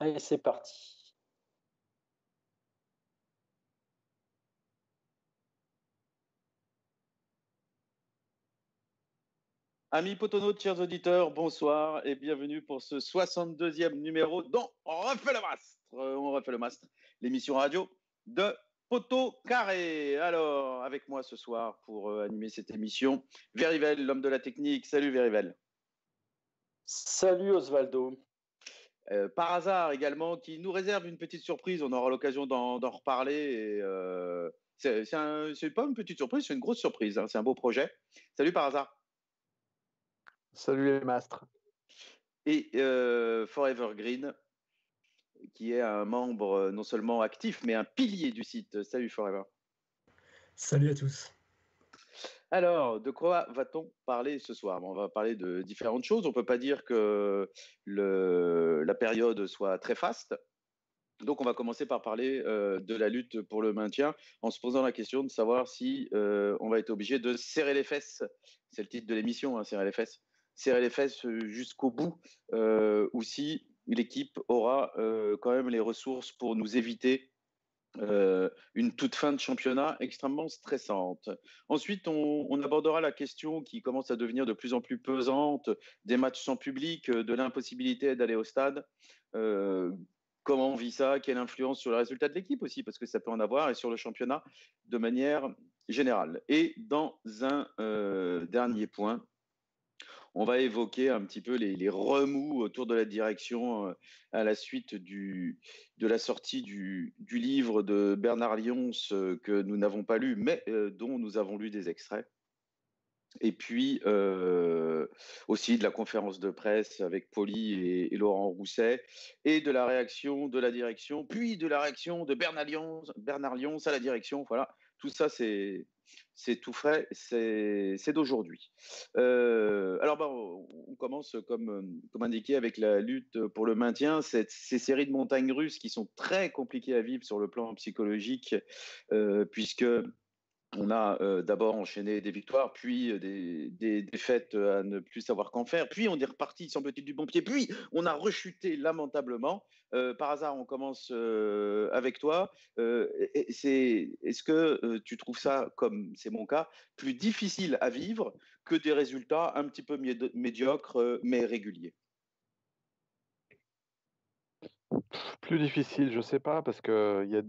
Allez, c'est parti. Amis Potono, chers auditeurs, bonsoir et bienvenue pour ce 62e numéro dont On refait le mastre. Euh, on refait le mastre, l'émission radio de Poto Carré. Alors, avec moi ce soir pour euh, animer cette émission, Verivel, l'homme de la technique. Salut Verivel. Salut Osvaldo. Euh, par hasard également, qui nous réserve une petite surprise. On aura l'occasion d'en reparler. Euh, c'est pas une petite surprise, c'est une grosse surprise. Hein. C'est un beau projet. Salut par hasard. Salut les mastres. Et euh, Forever Green, qui est un membre non seulement actif, mais un pilier du site. Salut Forever. Salut à tous. Alors, de quoi va-t-on parler ce soir? On va parler de différentes choses. On ne peut pas dire que la période soit très faste. Donc, on va commencer par parler euh, de la lutte pour le maintien en se posant la question de savoir si euh, on va être obligé de serrer les fesses. C'est le titre de l'émission, hein, serrer les fesses. Serrer les fesses jusqu'au bout, euh, ou si l'équipe aura quand même les ressources pour nous éviter euh, une toute fin de championnat extrêmement stressante. Ensuite, on, abordera la question qui commence à devenir de plus en plus pesante des matchs sans public, euh, de l'impossibilité d'aller au stade. Euh, comment on vit ça? Quelle influence sur le résultat de l'équipe aussi? Parce que ça peut en avoir et sur le championnat de manière générale. Et dans un dernier point, on va évoquer un petit peu les, remous autour de la direction euh, à la suite de la sortie du, livre de Bernard Lyons euh, que nous n'avons pas lu, mais euh, dont nous avons lu des extraits. Et puis aussi de la conférence de presse avec Poli et, Laurent Rousset, et de la réaction de la direction, puis de la réaction de Bernard Lyons, Bernard Lyons à la direction. Voilà, tout ça, c'est c'est tout frais, c'est d'aujourd'hui. Euh, alors, bah, on commence comme, comme indiqué avec la lutte pour le maintien. Ces séries de montagnes russes qui sont très compliquées à vivre sur le plan psychologique, euh, puisque on a euh, d'abord enchaîné des victoires, puis euh, des, défaites à ne plus savoir qu'en faire, puis on est reparti, semble-t-il, du bon pied, puis on a rechuté lamentablement. Euh, par hasard, on commence avec toi. Est-ce que tu trouves ça, comme c'est mon cas, plus difficile à vivre que des résultats un petit peu médiocres, mais réguliers? Plus difficile, je ne sais pas, parce qu'il y a,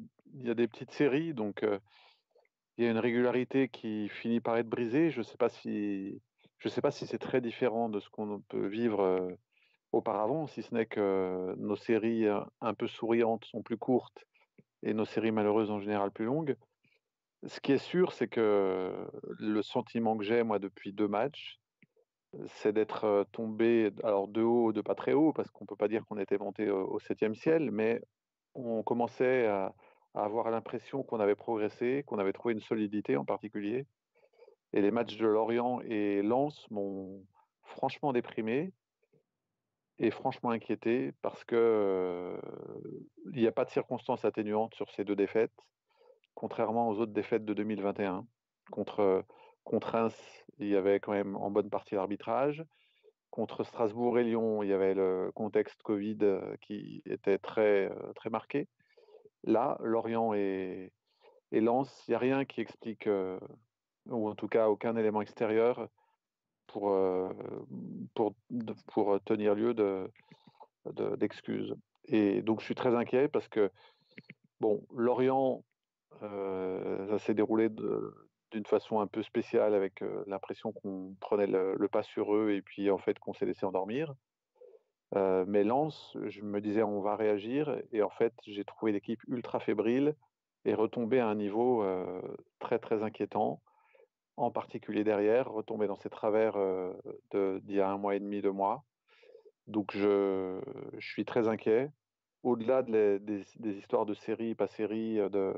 y a des petites séries, donc il y a une régularité qui finit par être brisée. Je ne sais pas si, je sais pas si c'est très différent de ce qu'on peut vivre euh, auparavant, si ce n'est que nos séries euh, un peu souriantes sont plus courtes et nos séries malheureuses en général plus longues. Ce qui est sûr, c'est que le sentiment que j'ai, moi, depuis deux matchs, c'est d'être euh, tombé, alors de haut, de pas très haut, parce qu'on ne peut pas dire qu'on était monté au septième ciel, mais on commençait à, avoir l'impression qu'on avait progressé, qu'on avait trouvé une solidité en particulier. Et les matchs de Lorient et Lens m'ont franchement déprimé et franchement inquiété parce que euh, il n'y a pas de circonstances atténuantes sur ces deux défaites, contrairement aux autres défaites de 2021. Contre, contre Reims, il y avait quand même en bonne partie l'arbitrage. Contre Strasbourg et Lyon, il y avait le contexte Covid euh, qui était très, euh, très marqué. Là, Lorient et, Lens, il n'y a rien qui explique, euh, ou en tout cas aucun élément extérieur pour, euh, tenir lieu d'excuses. De, et donc je suis très inquiet parce que, bon, Lorient, euh, ça s'est déroulé d'une façon un peu spéciale avec l'impression qu'on prenait le, le, pas sur eux et puis en fait qu'on s'est laissé endormir. Euh, mais je me disais on va réagir et en fait j'ai trouvé l'équipe ultra fébrile et retombé à un niveau très très inquiétant, en particulier derrière, retombé dans ses travers d'il y a un mois et demi, deux mois. Donc je, je suis très inquiet. Au-delà des, des, histoires de série, pas série, de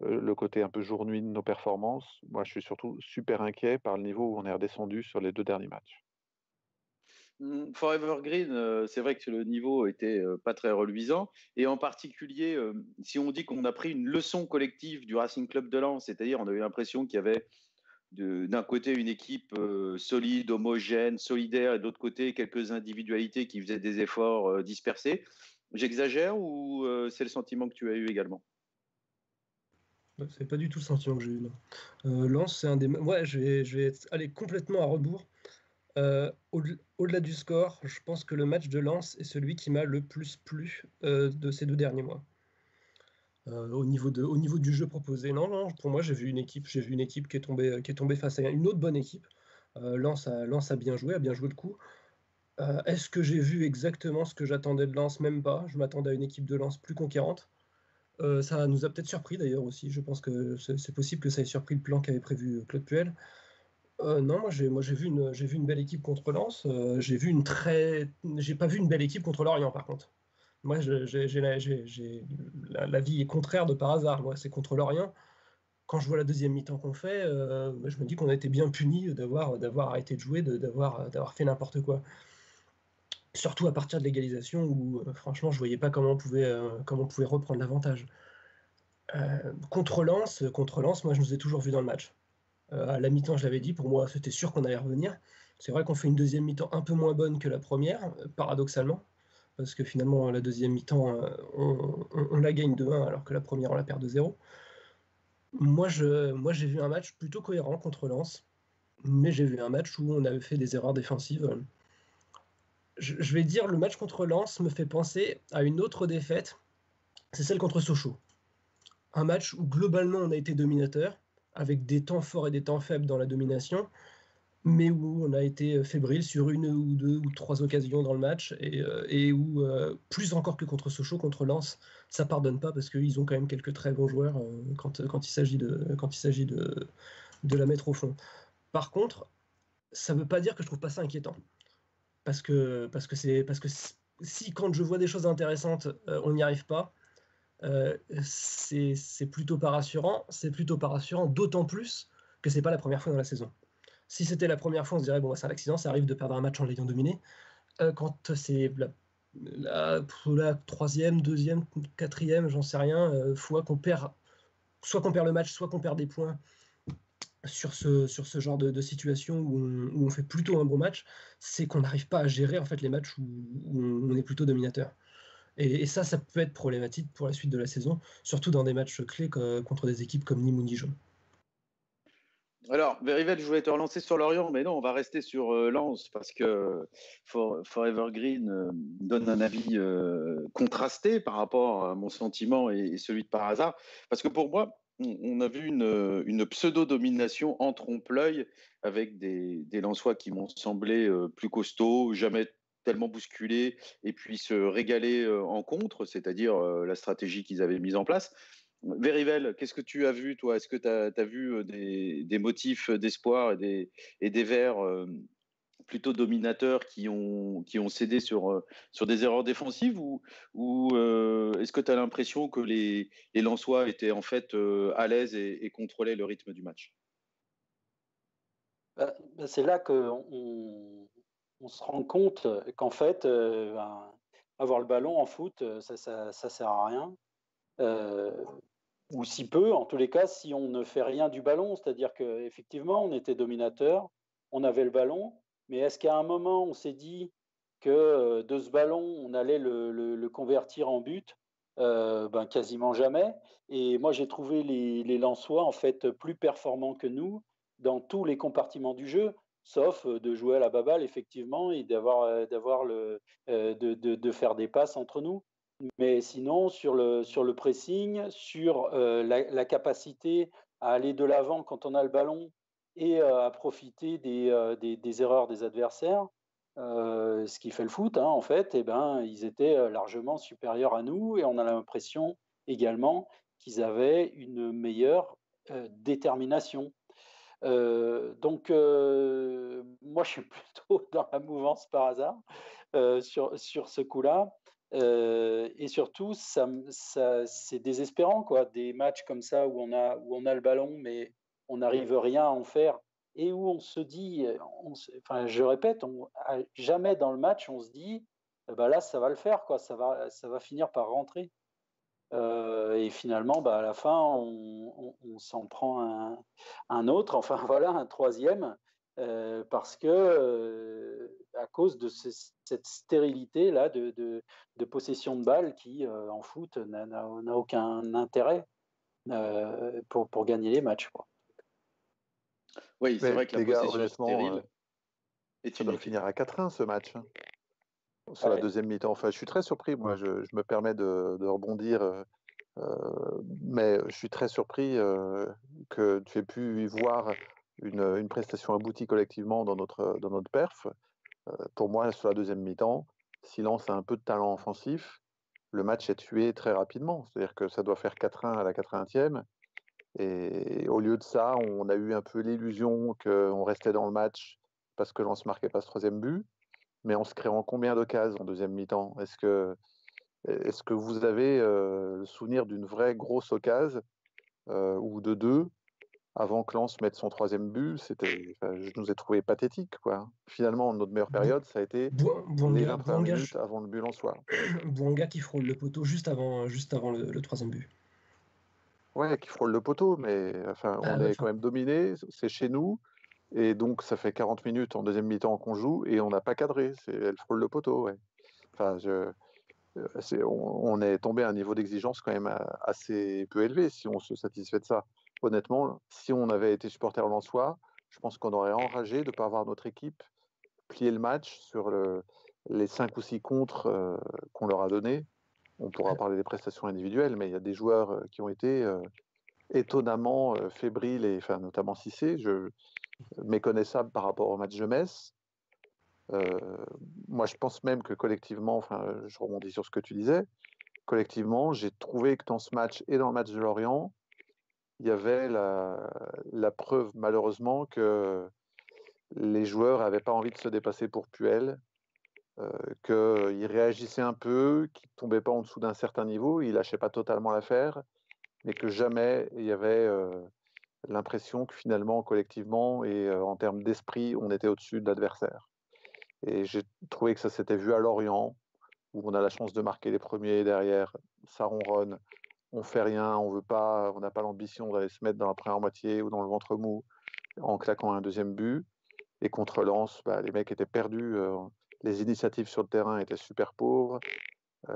le côté un peu jour-nuit de nos performances, moi je suis surtout super inquiet par le niveau où on est redescendu sur les deux derniers matchs. Mm, Forever Green, euh, c'est vrai que le niveau était euh, pas très reluisant. Et en particulier, euh, si on dit qu'on a pris une leçon collective du Racing Club de Lens, c'est-à-dire on a eu l'impression qu'il y avait d'un côté une équipe solide, homogène, solidaire, et de l'autre côté quelques individualités qui faisaient des efforts dispersés. J'exagère ou c'est le sentiment que tu as eu également? C'est pas du tout le sentiment que j'ai eu. Euh, Lens, c'est un des. Ouais, je vais aller complètement à rebours. Euh, au-delà du score, je pense que le match de Lens est celui qui m'a le plus plu euh, de ces deux derniers mois. au, niveau de, au niveau du jeu proposé, non, non pour moi j'ai vu une équipe, vu une équipe qui est tombée, face à une autre bonne équipe. Lens a, Lens a bien joué, a bien joué le coup. Est-ce que j'ai vu exactement ce que j'attendais de Lens? Même pas. Je m'attendais à une équipe de Lens plus conquérante. Euh, ça nous a peut-être surpris d'ailleurs aussi. Je pense que c'est possible que ça ait surpris le plan qu'avait prévu Claude Puel. Euh, non, moi j'ai vu une belle équipe contre Lens. Euh, j'ai vu une très j'ai pas vu une belle équipe contre Lorient par contre. Moi j'ai la, vie est contraire de par hasard. Moi c'est contre Lorient. Quand je vois la deuxième mi-temps qu'on fait, je me dis qu'on a été bien puni d'avoir arrêté de jouer, d'avoir fait n'importe quoi surtout à partir de l'égalisation où euh, franchement je voyais pas comment on pouvait, euh, reprendre l'avantage. Euh, contre Lens, contre Lens, moi je nous ai toujours vu dans le match. À la mi-temps, je l'avais dit, pour moi c'était sûr qu'on allait revenir. C'est vrai qu'on fait une deuxième mi-temps un peu moins bonne que la première, paradoxalement, parce que finalement la deuxième mi-temps on, la gagne de 1 alors que la première on la perd de 0. Moi, je, moi j'ai vu un match plutôt cohérent contre Lens, mais j'ai vu un match où on avait fait des erreurs défensives je, vais dire, le match contre Lens me fait penser à une autre défaite, c'est celle contre Sochaux. Un match où globalement on a été dominateur, avec des temps forts et des temps faibles dans la domination, mais où on a été fébrile sur une ou deux ou trois occasions dans le match, et, euh, où, euh, plus encore que contre Sochaux, contre Lens, ça pardonne pas parce qu'ils ont quand même quelques très bons joueurs euh, quand, il s'agit de, de, la mettre au fond. Par contre, ça ne veut pas dire que je trouve pas ça inquiétant parce que parce que c'est parce que si quand je vois des choses intéressantes, euh, on n'y arrive pas, euh, c'est plutôt pas rassurant. C'est plutôt pas rassurant, d'autant plus que c'est pas la première fois dans la saison. Si c'était la première fois, on se dirait bon, bah, c'est un accident, ça arrive de perdre un match en l'ayant dominé. Euh, quand c'est la, troisième, deuxième, quatrième, j'en sais rien, fois qu'on perd, soit qu'on perd le match, soit qu'on perd des points sur ce, sur ce genre de, situation où on, fait plutôt un bon match, c'est qu'on n'arrive pas à gérer en fait les matchs où, on est plutôt dominateur. Et, ça, ça peut être problématique pour la suite de la saison, surtout dans des matchs clés contre des équipes comme Nîmes ou. Alors, Verivel, je voulais te relancer sur Lorient, mais non, on va rester sur euh, Lens parce que Forever Green euh, donne un avis euh, contrasté par rapport à mon sentiment et, celui de par. Parce que pour moi, on a vu une, pseudo-domination en trompe-l'œil avec des, des Lensois qui m'ont semblé euh, plus costauds, jamais tellement bousculés, et puis se régaler euh, en contre, c'est-à-dire euh, la stratégie qu'ils avaient mise en place. Verivel, qu'est-ce que tu as vu, toi? Est-ce que tu as, vu des, motifs d'espoir et des, et vers plutôt dominateurs qui ont, qui ont cédé sur, euh, sur des erreurs défensives ou, euh, est-ce que tu as l'impression que les, les Lensois étaient en fait euh, à l'aise et, contrôlaient le rythme du match? Bah, bah, C'est là qu'on on se rend compte qu'en fait, ben, avoir le ballon en foot, ça ne ça, sert à rien. ou si peu, en tous les cas, si on ne fait rien du ballon, c'est-à-dire qu'effectivement, on était dominateur, on avait le ballon, mais est-ce qu'à un moment, on s'est dit que euh, de ce ballon, on allait le, convertir en but? Euh, ben, Quasiment jamais. Et moi, j'ai trouvé les, les Lensois en fait plus performants que nous dans tous les compartiments du jeu, sauf euh, de jouer à la baballe, effectivement, et d'avoir, d'avoir le, de, faire des passes entre nous. Mais sinon, sur le, pressing, sur la, capacité à aller de l'avant quand on a le ballon et à profiter des, erreurs des adversaires. ce qui fait le foot, hein, en fait, eh ben, ils étaient largement supérieurs à nous et on a l'impression également qu'ils avaient une meilleure détermination. Donc, moi, je suis plutôt dans la mouvance par hasard sur, sur ce coup-là. et surtout, ça, ça c'est désespérant, quoi. Des matchs comme ça où on a, où on a le ballon, mais on n'arrive rien à en faire et où on se dit, enfin, je répète, jamais dans le match on se dit, bah là ça va le faire, quoi, ça va, ça va finir par rentrer. Euh, et finalement, bah, à la fin, on, s'en prend un, autre, enfin voilà, un troisième, euh, parce que, euh, à cause de cette stérilité là de, de, possession de balles qui en foot n'a aucun intérêt pour, pour gagner les matchs. Quoi. Oui, c'est vrai que la possession stérile est une. finir à 4-1 ce match. Sur la deuxième mi-temps. Enfin, je suis très surpris. Moi, je, je me permets de, de rebondir euh, mais je suis très surpris euh, que tu aies pu y voir une, une, prestation aboutie collectivement dans notre, dans notre perf. Euh, pour moi, sur la deuxième mi-temps, Silence a un peu de talent offensif. Le match est tué très rapidement. C'est-à-dire que ça doit faire 4-1 à la 80e. Et au lieu de ça, on a eu un peu l'illusion qu'on restait dans le match parce que l'on ne se marquait pas ce troisième but. Mais en se créant combien d'occasions en deuxième mi-temps? Est-ce que est-ce que vous avez le souvenir d'une vraie grosse occasion ou de deux avant que Lens mette son troisième but? C'était, je nous ai trouvé pathétique, quoi. Finalement, notre meilleure période, ça a été les 20 minutes avant le but lensois. Bouanga qui frôle le poteau juste avant, juste avant le, troisième but. Ouais, qui frôle le poteau, mais enfin, on ah, est quand même dominé. C'est chez nous. Et donc, ça fait 40 minutes en deuxième mi-temps qu'on joue et on n'a pas cadré. Elle frôle le poteau, ouais. Enfin, je, on, est tombé à un niveau d'exigence quand même assez peu élevé si on se satisfait de ça. Honnêtement, si on avait été supporter soi, je pense qu'on aurait enragé de ne pas avoir notre équipe plier le match sur les 5 ou 6 contres qu'on leur a donnés. On pourra parler des prestations individuelles, mais il y a des joueurs qui ont été étonnamment fébriles, et, enfin, notamment Cissé, je, méconnaissable par rapport au match de Metz. Euh, moi, je pense même que collectivement, enfin, je rebondis sur ce que tu disais, collectivement, j'ai trouvé que dans ce match et dans le match de Lorient, il y avait la, preuve, malheureusement, que les joueurs n'avaient pas envie de se dépasser pour Puel, euh, qu'ils réagissaient un peu, qu'ils ne tombaient pas en dessous d'un certain niveau, ils lâchaient pas totalement l'affaire, mais que jamais il y avait euh, l'impression que finalement, collectivement et en termes d'esprit, on était au-dessus de l'adversaire. Et j'ai trouvé que ça s'était vu à Lorient, où on a la chance de marquer les premiers derrière, ça ronronne, on fait rien, on veut pas, on n'a pas l'ambition d'aller se mettre dans la première moitié ou dans le ventre mou en claquant un deuxième but. Et contre Lens, bah, les mecs étaient perdus, les initiatives sur le terrain étaient super pauvres,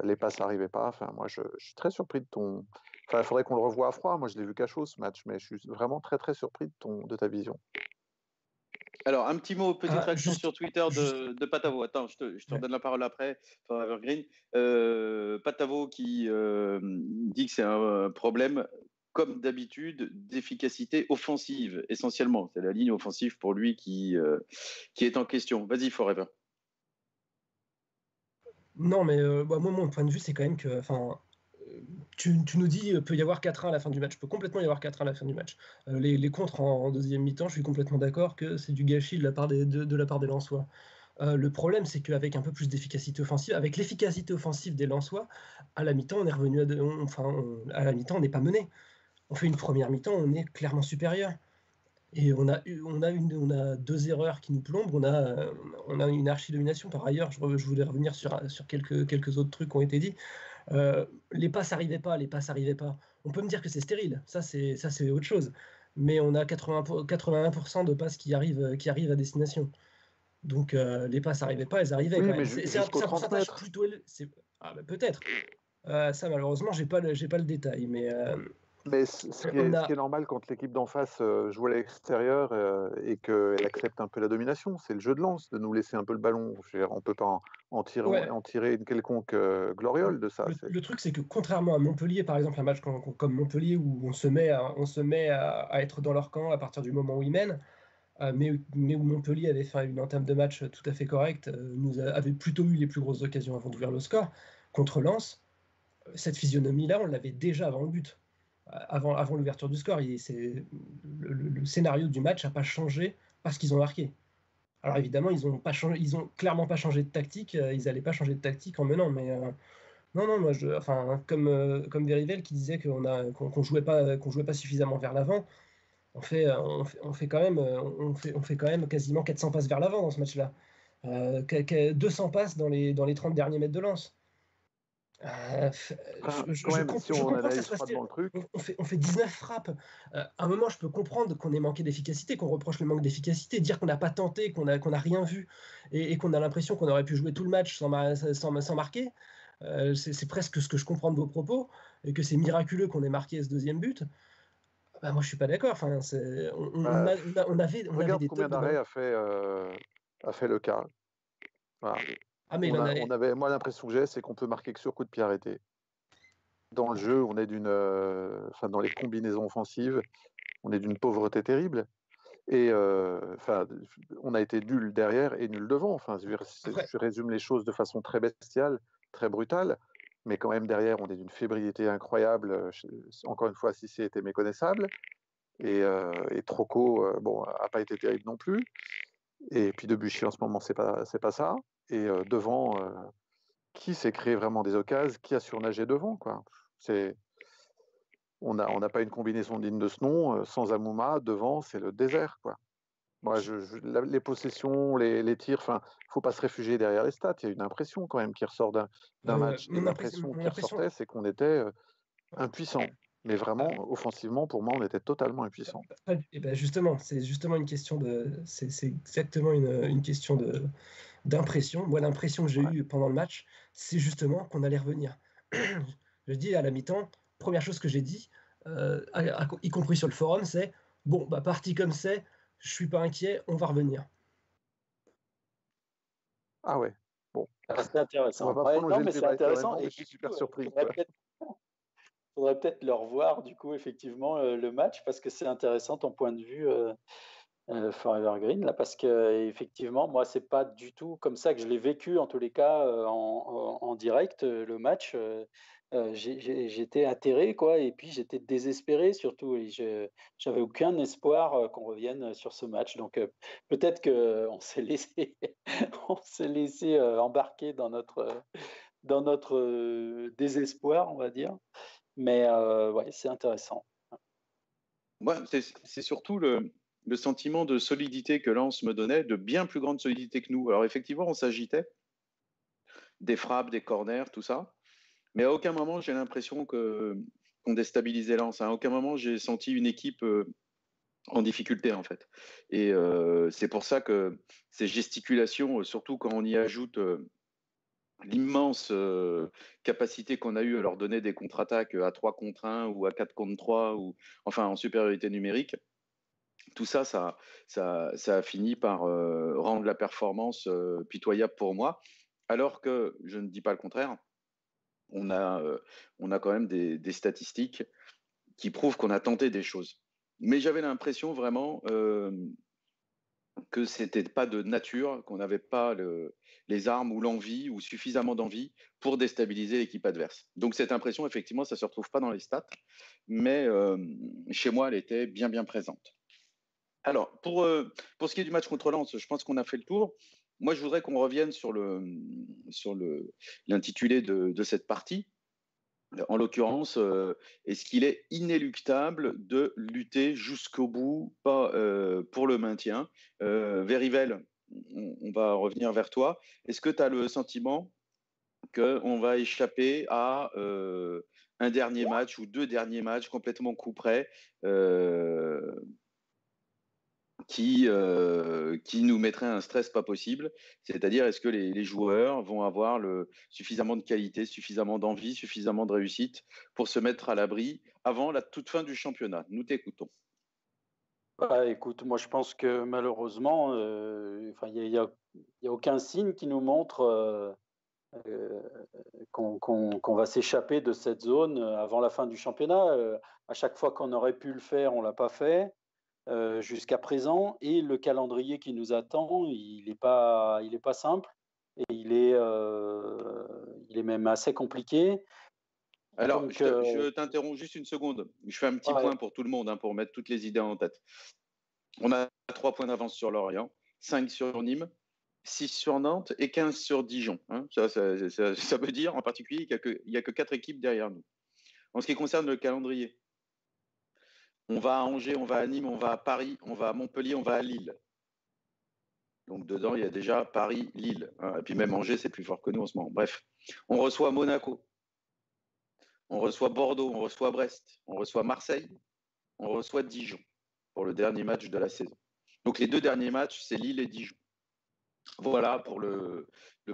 les passes n'arrivaient pas. Enfin, moi, je, suis très surpris de ton. Enfin, il faudrait qu'on le revoie à froid. Moi, je l'ai vu qu'à chaud ce match, mais je suis vraiment très très surpris de ton de ta vision. Alors, un petit mot, petite ah, réaction sur Twitter de, de, Patavo. Attends, je te, je te redonne la parole après, Evergreen. Euh, Patavo qui euh, dit que c'est un problème, comme d'habitude, d'efficacité offensive, essentiellement. C'est la ligne offensive pour lui qui, euh, qui est en question. Vas-y, Forever. Non, mais bah, moi, mon point de vue, c'est quand même que tu, nous dis peut y avoir 4-1 à la fin du match. Peut complètement y avoir 4-1 à la fin du match. Euh, les, les, contres en, deuxième mi-temps, je suis complètement d'accord que c'est du gâchis de la part des, de, des Lensois. Euh, le problème, c'est qu'avec un peu plus d'efficacité offensive, avec l'efficacité offensive des Lensois, à la mi-temps, on est revenu à, enfin, à la mi-temps, on n'est pas mené. On fait une première mi-temps, on est clairement supérieur. Et on a, on, a une, on a deux erreurs qui nous plombent. On a, on a une archi-domination. Par ailleurs, je, je, voulais revenir sur, sur quelques, quelques autres trucs qui ont été dits. Euh, les passes n'arrivaient pas, les passes n'arrivaient pas. On peut me dire que c'est stérile, ça c'est ça c'est autre chose. Mais on a 80, 81% de passes qui arrivent, qui arrivent à destination. Donc euh, les passes n'arrivaient pas, elles arrivaient. c'est un, pourcentage plutôt ah, bah, peut-être. Euh, ça malheureusement j'ai pas j'ai pas le détail, mais mais ce qui, est, normal quand l'équipe d'en face euh, joue à l'extérieur euh, et qu'elle accepte un peu la domination, c'est le jeu de lance, de nous laisser un peu le ballon. on ne peut pas en, tirer, en tirer une quelconque euh, gloriole de ça. Le, truc, c'est que contrairement à Montpellier, par exemple, un match comme, Montpellier où on se met, à, on se met à, être dans leur camp à partir du moment où ils mènent, mais, mais, où Montpellier avait fait une entame de match tout à fait correcte, nous avait plutôt eu les plus grosses occasions avant d'ouvrir le score, contre Lens, cette physionomie-là, on l'avait déjà avant le but avant, l'ouverture du score. Le, scénario du match n'a pas changé parce qu'ils ont marqué. Alors évidemment, ils ont pas changé, ils ont clairement pas changé de tactique. Euh, ils n'allaient pas changer de tactique en menant, mais euh, non, non, moi, enfin, comme euh, Verivel qui disait qu'on a qu'on jouait pas qu'on jouait pas suffisamment vers l'avant. On fait, quand même quasiment 400 passes vers l'avant dans ce match-là. 200 passes dans les dans les 30 derniers mètres de lance. Euh, je, on, truc. On, fait, on fait 19 frappes. Euh, à un moment, je peux comprendre qu'on ait manqué d'efficacité, qu'on reproche le manque d'efficacité, dire qu'on n'a pas tenté, qu'on n'a qu'on a rien vu et, qu'on a l'impression qu'on aurait pu jouer tout le match sans, sans, sans marquer. Euh, c'est presque ce que je comprends de vos propos et que c'est miraculeux qu'on ait marqué ce deuxième but. Bah, moi, je suis pas d'accord. Enfin, on, bah, on, avait, on avait des combien d'arrêts a fait, a fait le cas. Ah, mais on, avait, moi, l'impression que j'ai, c'est qu'on peut marquer que sur coup de pied arrêté. Dans le jeu, on est d'une, euh, enfin, dans les combinaisons offensives, on est d'une pauvreté terrible. Et euh, enfin, on a été nul derrière et nul devant. Enfin, je, résume les choses de façon très bestiale, très brutale, mais quand même derrière, on est d'une fébrilité incroyable. Encore une fois, si c'était méconnaissable. Et, euh, et Troco, bon, a pas été terrible non plus. Et puis Debuchy en ce moment, c'est pas, c'est pas ça et devant, qui s'est créé vraiment des occasions, qui a surnagé devant, quoi. C'est on n'a on pas une combinaison digne de ce nom. Sans Amouma, devant, c'est le désert. Quoi. Moi, je, les possessions, les, les tirs, enfin, faut pas se réfugier derrière les stats. Il y a une impression quand même qui ressort d'un match. L'impression qui ressortait, c'est qu'on était impuissant. Mais vraiment, offensivement, pour moi, on était totalement impuissant. Et ben justement, c'est justement une question de, c'est exactement une, une question de, d'impression. Moi, l'impression que j'ai eue pendant le match, c'est justement qu'on allait revenir. je dis à la mi-temps, première chose que j'ai dit, euh, y compris sur le forum, c'est bon, bah, parti comme c'est, je suis pas inquiet, on va revenir. Ah ouais, bon. Ah, c'est intéressant. non, mais c'est intéressant. Et je suis super surpris. Faudrait peut-être le revoir, du coup, effectivement, euh, le match, parce que c'est intéressant ton point de vue. Euh, euh, Forever Green, là, parce que effectivement, moi, c'est pas du tout comme ça que je l'ai vécu, en tous les cas, euh, en, direct, le match. j'étais atterré, quoi, et puis j'étais désespéré surtout, et j'avais aucun espoir qu'on revienne sur ce match. Donc peut-être qu'on s'est laissé, on s'est laissé embarquer dans notre, dans notre désespoir, on va dire. Mais ouais, c'est intéressant. Ouais, c'est surtout le, sentiment de solidité que Lens me donnait, de bien plus grande solidité que nous. Alors effectivement, on s'agitait, des frappes, des corners, tout ça, mais à aucun moment j'ai l'impression que qu'on déstabilisait Lens. À aucun moment j'ai senti une équipe euh, en difficulté en fait. Et euh, c'est pour ça que ces gesticulations, surtout quand on y ajoute euh, l'immense capacité qu'on a eue à leur donner des contre-attaques à 3 contre 1 ou à 4 contre 3 ou enfin en supériorité numérique, tout ça, ça, ça, a fini par euh, rendre la performance euh, pitoyable pour moi, alors que je ne dis pas le contraire. On a, euh, on a quand même des, statistiques qui prouvent qu'on a tenté des choses. Mais j'avais l'impression vraiment que c'était pas de nature, qu'on n'avait pas les armes ou l'envie ou suffisamment d'envie pour déstabiliser l'équipe adverse. Donc cette impression, effectivement, ça se retrouve pas dans les stats, mais chez moi, elle était bien bien présente. Alors, pour, euh, pour ce qui est du match contre Lens, je pense qu'on a fait le tour. Moi, je voudrais qu'on revienne sur le sur le l'intitulé de, cette partie. En l'occurrence, euh, est-ce qu'il est inéluctable de lutter jusqu'au bout pas, euh, pour le maintien? Verivel, on, on, va revenir vers toi. Est-ce que tu as le sentiment qu'on va échapper à un dernier match ou deux derniers matchs complètement coup près qui, euh, qui nous mettrait un stress pas possible. C'est-à-dire, est-ce que les, joueurs vont avoir le, suffisamment de qualité, suffisamment d'envie, suffisamment de réussite pour se mettre à l'abri avant la toute fin du championnat? Nous t'écoutons. Bah, écoute, moi je pense que malheureusement, euh, il n'y a, aucun signe qui nous montre euh, euh qu'on va s'échapper de cette zone avant la fin du championnat. à chaque fois qu'on aurait pu le faire, on l'a pas fait. Euh, jusqu'à présent. Et le calendrier qui nous attend, il n'est pas, il pas simple et il est, euh, il est même assez compliqué. Alors, je, euh, t'interromps juste une seconde. Je fais un petit point pour tout le monde, hein, pour mettre toutes les idées en tête. On a trois points d'avance sur Lorient, 5 sur Nîmes, 6 sur Nantes et 15 sur Dijon. Hein. Ça, ça, veut dire en particulier qu'il n'y a, que 4 équipes derrière nous. En ce qui concerne le calendrier, on va à Angers, on va à Nîmes, on va à Paris, on va à Montpellier, on va à Lille. Donc dedans, il y a déjà Paris, Lille. Hein. Et puis même Angers, c'est plus fort que nous en ce moment. Bref, on reçoit Monaco. on reçoit Bordeaux, on reçoit Brest, on reçoit Marseille, on reçoit Dijon pour le dernier match de la saison. Donc les deux derniers matchs, c'est Lille et Dijon. Voilà pour le,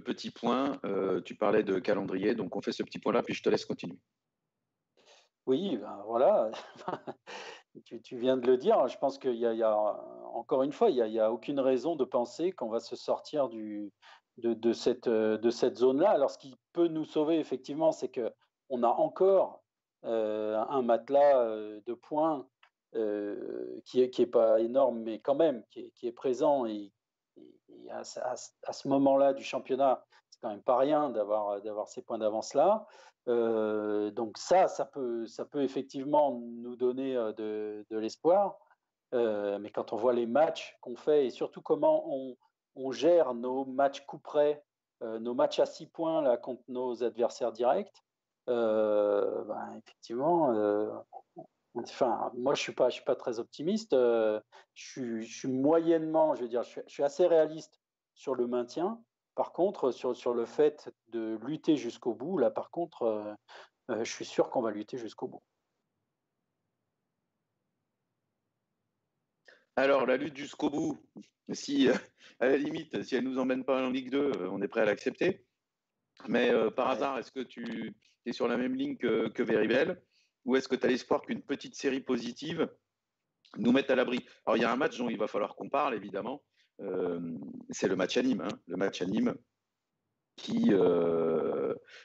petit point. Euh, tu parlais de calendrier, donc on fait ce petit point-là, puis je te laisse continuer. Oui, ben voilà. tu, viens de le dire. Je pense qu'il y, a, encore une fois, il n'y a, aucune raison de penser qu'on va se sortir de, cette, zone-là. Alors, ce qui peut nous sauver, effectivement, c'est qu'on a encore euh, un matelas euh, de points euh, qui n'est pas énorme, mais quand même, qui est présent. Et, à, ce moment-là du championnat, c'est quand même pas rien d'avoir, d'avoir ces points d'avance-là. donc ça, ça peut, ça peut effectivement nous donner de, de l'espoir. mais quand on voit les matchs qu'on fait et surtout comment on, gère nos matchs coup près, euh, nos matchs à six points là, contre nos adversaires directs, euh, ben, effectivement, euh, enfin, moi je suis, pas, suis pas très optimiste. je, suis, moyennement, je veux dire, je suis, assez réaliste sur le maintien. Par contre, sur, sur le fait de lutter jusqu'au bout, là par contre, je suis sûr qu'on va lutter jusqu'au bout. Alors, la lutte jusqu'au bout, si, euh, à la limite, si elle ne nous emmène pas en Ligue 2, euh, on est prêt à l'accepter. Mais euh, par hasard, est-ce que tu es sur la même ligne que, que Ou est-ce que tu as l'espoir qu'une petite série positive nous mette à l'abri? Alors, il y a un match dont il va falloir qu'on parle, évidemment. C'est le match à Nîmes. Hein. le match à Nîmes qui,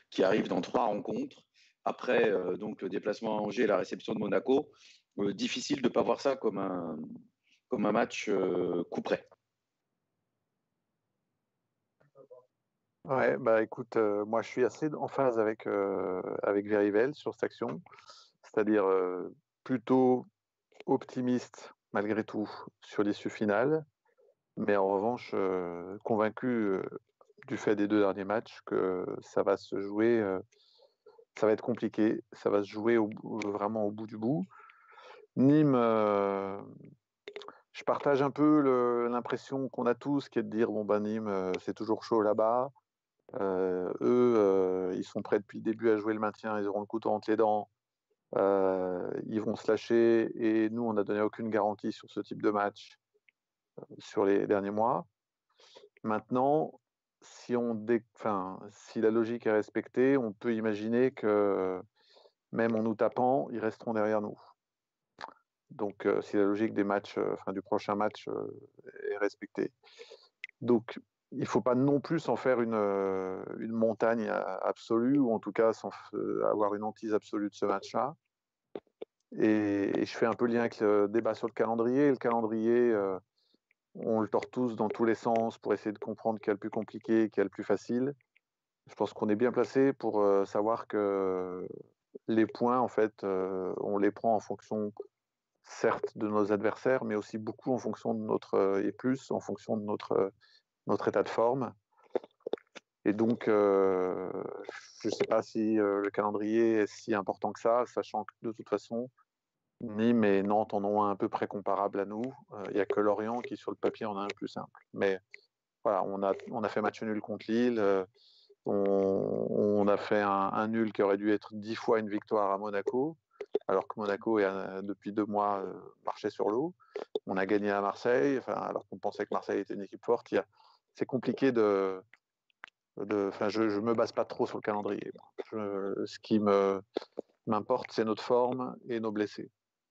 qui arrive dans trois rencontres. Après donc le déplacement à Angers et la réception de Monaco. difficile de ne pas voir ça comme un, comme un match euh, coup près. Ouais, bah écoute, euh, moi je suis assez en phase avec, euh, avec Verivel sur cette action, c'est-à-dire plutôt optimiste malgré tout sur l'issue finale, mais en revanche convaincu du fait des deux derniers matchs que ça va se jouer, ça va être compliqué, ça va se jouer vraiment au bout du bout. Nîmes, je partage un peu l'impression qu'on a tous, qui est de dire bon ben Nîmes, euh, c'est toujours chaud là-bas. Euh, eux, euh, ils sont prêts depuis le début à jouer le maintien, ils auront le couteau entre les dents, ils vont se lâcher. Et nous, on n'a donné aucune garantie sur ce type de match sur les derniers mois. Maintenant, si, on si la logique est respectée, on peut imaginer que même en nous tapant, ils resteront derrière nous. Donc, euh, si la logique des matchs, euh, enfin du prochain match euh, est respectée. Donc, il ne faut pas non plus en faire une, une montagne absolue, ou en tout cas avoir une hantise absolue de ce match-là. Et, je fais un peu lien avec le débat sur le calendrier. Le calendrier, on le tord tous dans tous les sens pour essayer de comprendre quel est le plus compliqué, quel est le plus facile. Je pense qu'on est bien placé pour savoir que les points, en fait, on les prend en fonction certes de nos adversaires, mais aussi beaucoup en fonction de notre, euh, et plus en fonction de notre, euh, notre état de forme. Et donc, euh, je ne sais pas si le calendrier est si important que ça, sachant que de toute façon, Nîmes et Nantes en ont un, peu près comparable à nous. Il n'y a que Lorient qui, sur le papier, en a un plus simple. Mais voilà, on a, on a fait match nul contre Lille. On, a fait un, nul qui aurait dû être dix fois une victoire à Monaco alors que Monaco est, depuis deux mois euh, marché sur l'eau. On a gagné à Marseille, alors qu'on pensait que Marseille était une équipe forte. C'est compliqué de. enfin, je ne me base pas trop sur le calendrier. ce qui m'importe, c'est notre forme et nos blessés.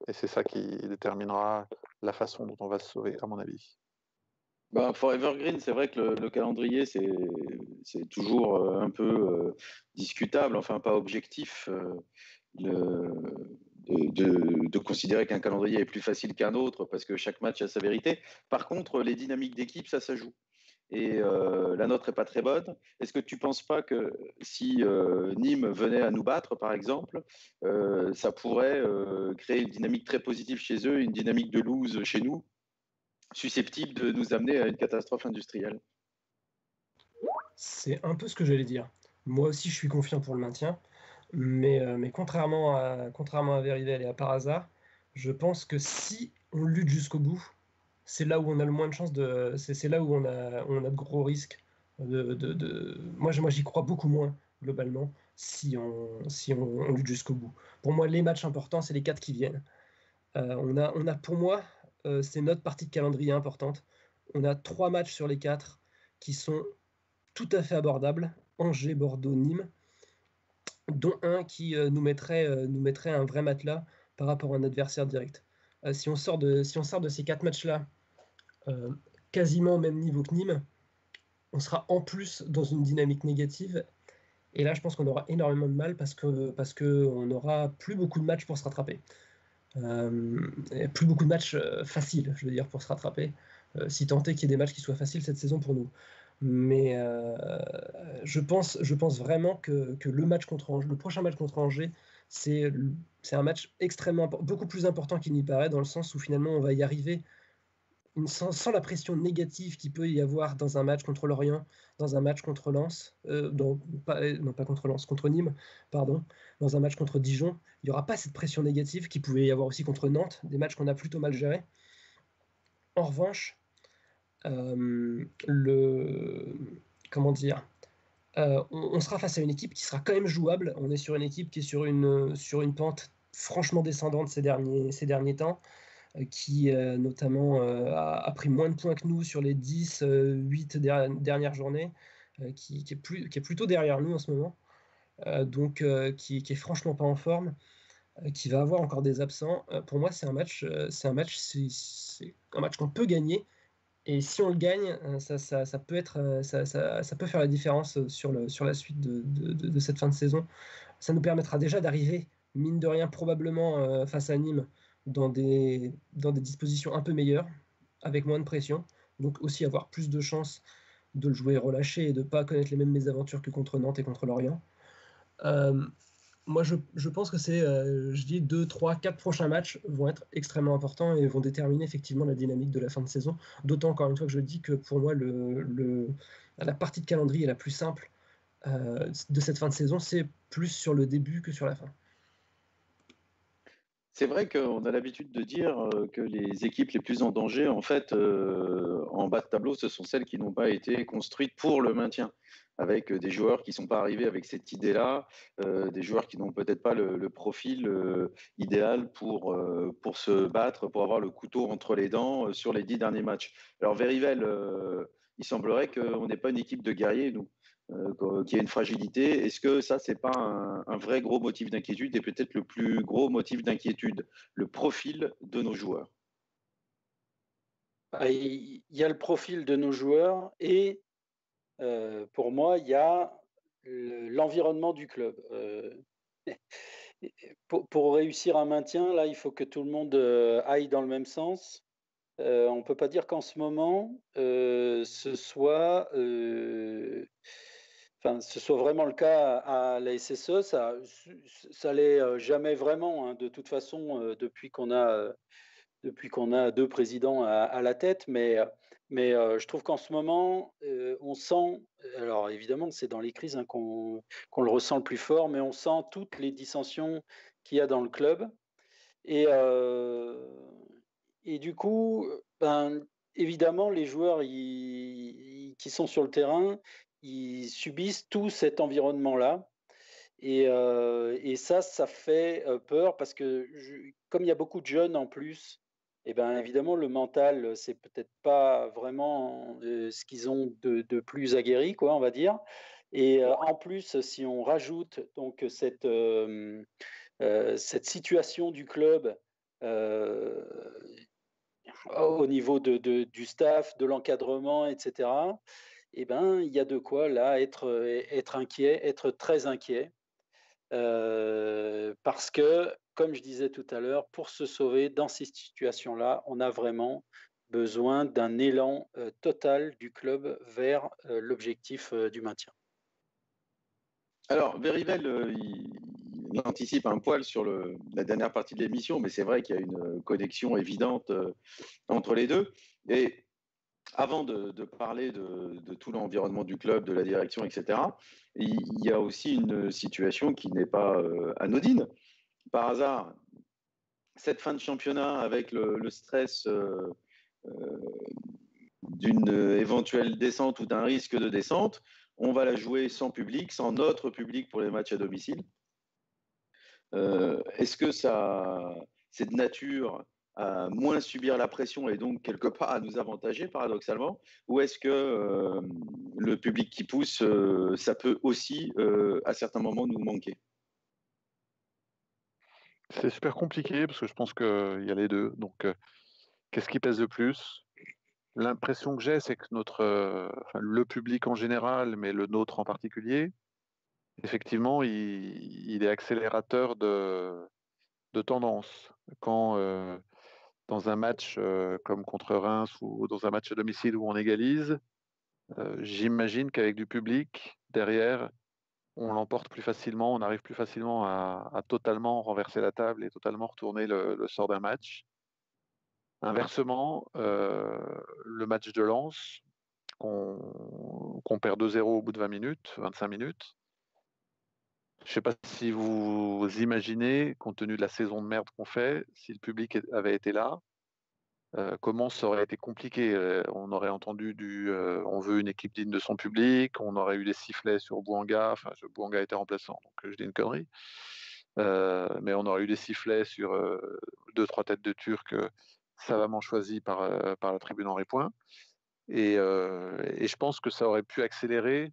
Et c'est ça qui déterminera la façon dont on va se sauver, à mon avis. Bah, Forever Green, c'est vrai que le, calendrier, c'est toujours euh, un peu euh, discutable, enfin pas objectif de, considérer qu'un calendrier est plus facile qu'un autre parce que chaque match a sa vérité. Par contre, les dynamiques d'équipe, ça, ça joue. Et euh, la nôtre n'est pas très bonne. Est-ce que tu ne penses pas que si euh, Nîmes venait à nous battre, par exemple, euh, ça pourrait créer une dynamique très positive chez eux, une dynamique de lose chez nous, susceptible de nous amener à une catastrophe industrielle? C'est un peu ce que j'allais dire. Moi aussi, je suis confiant pour le maintien. Mais, contrairement à, contrairement à Verivel et à Par hasard, je pense que si on lutte jusqu'au bout, c'est là où on a le moins de chances de. C'est là où on a, on a de gros risques. Moi, j'y crois beaucoup moins, globalement. si on, si on, lutte jusqu'au bout. Pour moi, les matchs importants, c'est les quatre qui viennent. on, a, on a pour moi, c'est notre partie de calendrier importante. On a trois matchs sur les quatre qui sont tout à fait abordables. Angers, Bordeaux, Nîmes dont un qui euh, nous, mettrait, euh, nous mettrait un vrai matelas par rapport à un adversaire direct. Euh, si, on sort de, si on sort de ces quatre matchs-là, quasiment au même niveau que Nîmes, on sera en plus dans une dynamique négative. Et là, je pense qu'on aura énormément de mal parce que parce que plus beaucoup de matchs pour se rattraper. plus beaucoup de matchs faciles, je veux dire, pour se rattraper. si tant est qu'il y ait des matchs qui soient faciles cette saison pour nous. Mais euh, je, pense, je pense vraiment que, que, le match contre le prochain match contre Angers, c'est un match extrêmement beaucoup plus important qu'il n'y paraît, dans le sens où finalement on va y arriver sans, la pression négative qu'il peut y avoir dans un match contre Lorient, dans un match contre Lens, euh, pas, non pas contre Lens, contre Nîmes, pardon, dans un match contre Dijon, il n'y aura pas cette pression négative qu'il pouvait y avoir aussi contre Nantes, des matchs qu'on a plutôt mal gérés. En revanche, euh, comment dire euh, on, sera face à une équipe qui sera quand même jouable. On est sur une équipe qui est sur une, sur une pente franchement descendante ces derniers, ces derniers temps, euh, qui notamment a, pris moins de points que nous sur les 10, 8 dernières journées, qui, est plutôt derrière nous en ce moment, donc qui, qui est franchement pas en forme, qui va avoir encore des absents. pour moi, c'est un match, c'est match, qu'on peut gagner et si on le gagne, euh, ça, peut, euh, faire la différence euh, sur, la suite de, cette fin de saison. Ça nous permettra déjà d'arriver, mine de rien, probablement face à Nîmes, dans des, dans des dispositions un peu meilleures, avec moins de pression. Donc aussi avoir plus de chances de le jouer relâché et de ne pas connaître les mêmes mésaventures que contre Nantes et contre Lorient. Euh, moi, je, pense que c'est, euh, je dis, deux, trois, quatre prochains matchs vont être extrêmement importants et vont déterminer effectivement la dynamique de la fin de saison. D'autant, encore une fois, que je dis que pour moi, le, la partie de calendrier la plus simple euh, de cette fin de saison, c'est plus sur le début que sur la fin. C'est vrai qu'on a l'habitude de dire euh, que les équipes les plus en danger, en fait, en bas de tableau, ce sont celles qui n'ont pas été construites pour le maintien avec des joueurs qui ne sont pas arrivés avec cette idée-là, euh, des joueurs qui n'ont peut-être pas le, profil euh, idéal pour, euh, pour se battre, pour avoir le couteau entre les dents sur les dix derniers matchs. Alors, Verivel, il semblerait qu'on n'ait pas une équipe de guerriers, nous, qui a une fragilité. Est-ce que ça, c'est pas un, vrai gros motif d'inquiétude et peut-être le plus gros motif d'inquiétude, le profil de nos joueurs? Ah, il y a le profil de nos joueurs et euh, pour moi, il y a l'environnement du club. Euh, pour, réussir un maintien, là, il faut que tout le monde euh, aille dans le même sens. on ne peut pas dire qu'en ce moment, ce soit, enfin, ce soit vraiment le cas à, la SSE. Ça, ça l'est jamais vraiment. Hein, de toute façon, depuis qu'on a, depuis qu'on a deux présidents à, la tête, mais mais je trouve qu'en ce moment, on sent, alors évidemment, c'est dans les crises hein, qu'on le ressent le plus fort, mais on sent toutes les dissensions qu'il y a dans le club. Et, et du coup, ben, évidemment, les joueurs qui sont sur le terrain, ils subissent tout cet environnement-là. Et, et, ça, ça fait peur parce que comme il y a beaucoup de jeunes en plus, eh ben, évidemment, le mental, c'est peut-être pas vraiment ce qu'ils ont de, plus aguerri, quoi, on va dire. Et en plus, si on rajoute donc cette, situation du club au niveau du staff, de l'encadrement, etc., eh ben, il y a de quoi là être, être inquiet, être très inquiet. parce que comme je disais tout à l'heure, pour se sauver dans ces situations-là, on a vraiment besoin d'un élan euh, total du club vers euh, l'objectif euh, du maintien. Alors, Verivel, il, anticipe un poil sur la dernière partie de l'émission, mais c'est vrai qu'il y a une connexion évidente entre les deux. Et avant de, parler de, tout l'environnement du club, de la direction, etc., il y a aussi une situation qui n'est pas anodine par hasard, cette fin de championnat avec le, stress euh, euh, d'une éventuelle descente ou d'un risque de descente, on va la jouer sans public, sans notre public pour les matchs à domicile. Est-ce que ça, c'est de nature à moins subir la pression et donc quelque part à nous avantager paradoxalement Ou est-ce que le public qui pousse, ça peut aussi à certains moments nous manquer? C'est super compliqué parce que je pense qu'il y a les deux. Donc, qu'est-ce qui pèse le plus? L'impression que j'ai, c'est que notre, le public en général, mais le nôtre en particulier, effectivement, il, est accélérateur de, de tendance. Quand dans un match comme contre Reims ou dans un match à domicile où on égalise, j'imagine qu'avec du public derrière, on l'emporte plus facilement, on arrive plus facilement à, totalement renverser la table et totalement retourner le, sort d'un match. Inversement, le match de lance, qu'on perd 2-0 au bout de 20 minutes, 25 minutes, je ne sais pas si vous imaginez, compte tenu de la saison de merde qu'on fait, si le public avait été là, euh, comment ça aurait été compliqué. Euh, on aurait entendu du euh, on veut une équipe digne de son public, on aurait eu des sifflets sur Bouanga, enfin Bouanga était remplaçant, donc je dis une connerie. mais on aurait eu des sifflets sur deux, trois têtes de Turcs savamment choisies par, la tribune en Répoint. Et, et, je pense que ça aurait pu accélérer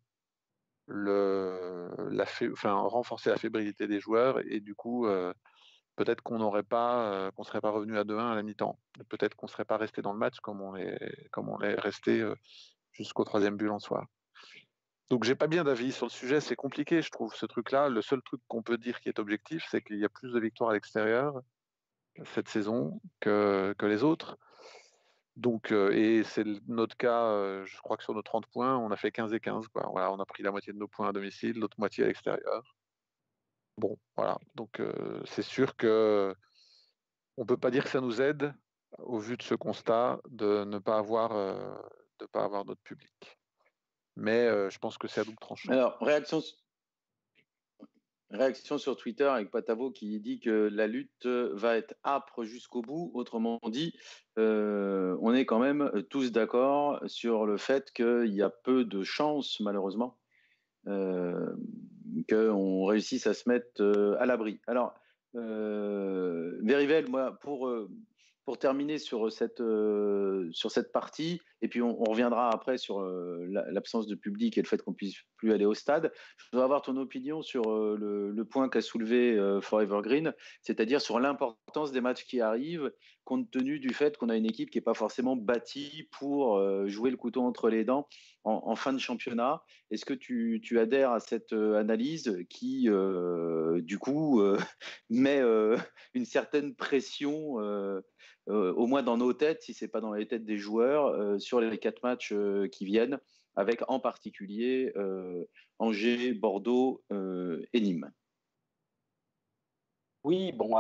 la renforcer la fébrilité des joueurs et du coup, euh, peut-être qu'on n'aurait pas, euh, qu'on serait pas revenu à 2-1 à la mi-temps. Peut-être qu'on serait pas resté dans le match comme on est, comme on est resté euh, jusqu'au troisième but en soi. Donc j'ai pas bien d'avis sur le sujet, c'est compliqué, je trouve ce truc-là. Le seul truc qu'on peut dire qui est objectif, c'est qu'il y a plus de victoires à l'extérieur cette saison que, que les autres. Donc, et c'est notre cas, je crois que sur nos 30 points, on a fait 15 et 15. Quoi. Voilà, on a pris la moitié de nos points à domicile, l'autre moitié à l'extérieur. Bon, voilà. Donc, c'est sûr que on peut pas dire que ça nous aide, au vu de ce constat, de ne pas avoir, de pas avoir notre public. Mais je pense que c'est à double tranchant. Alors, réaction, Réaction sur Twitter avec Patavo qui dit que la lutte va être âpre jusqu'au bout. Autrement dit, euh, on est quand même tous d'accord sur le fait qu'il y a peu de chances, malheureusement, euh, qu'on réussisse à se mettre euh, à l'abri. Alors, euh, moi, pour pour terminer sur cette, euh, sur cette partie, et puis on, reviendra après sur euh, l'absence de public et le fait qu'on puisse plus aller au stade, je voudrais avoir ton opinion sur euh, le, point qu'a soulevé Forever Green, c'est-à-dire sur l'importance des matchs qui arrivent, compte tenu du fait qu'on a une équipe qui n'est pas forcément bâtie pour jouer le couteau entre les dents en, fin de championnat. Est-ce que tu, tu, adhères à cette analyse qui, du coup, met une certaine pression euh, au moins dans nos têtes, si ce n'est pas dans les têtes des joueurs, euh, sur les quatre matchs euh, qui viennent, avec en particulier Angers, Bordeaux et Nîmes. Oui, bon,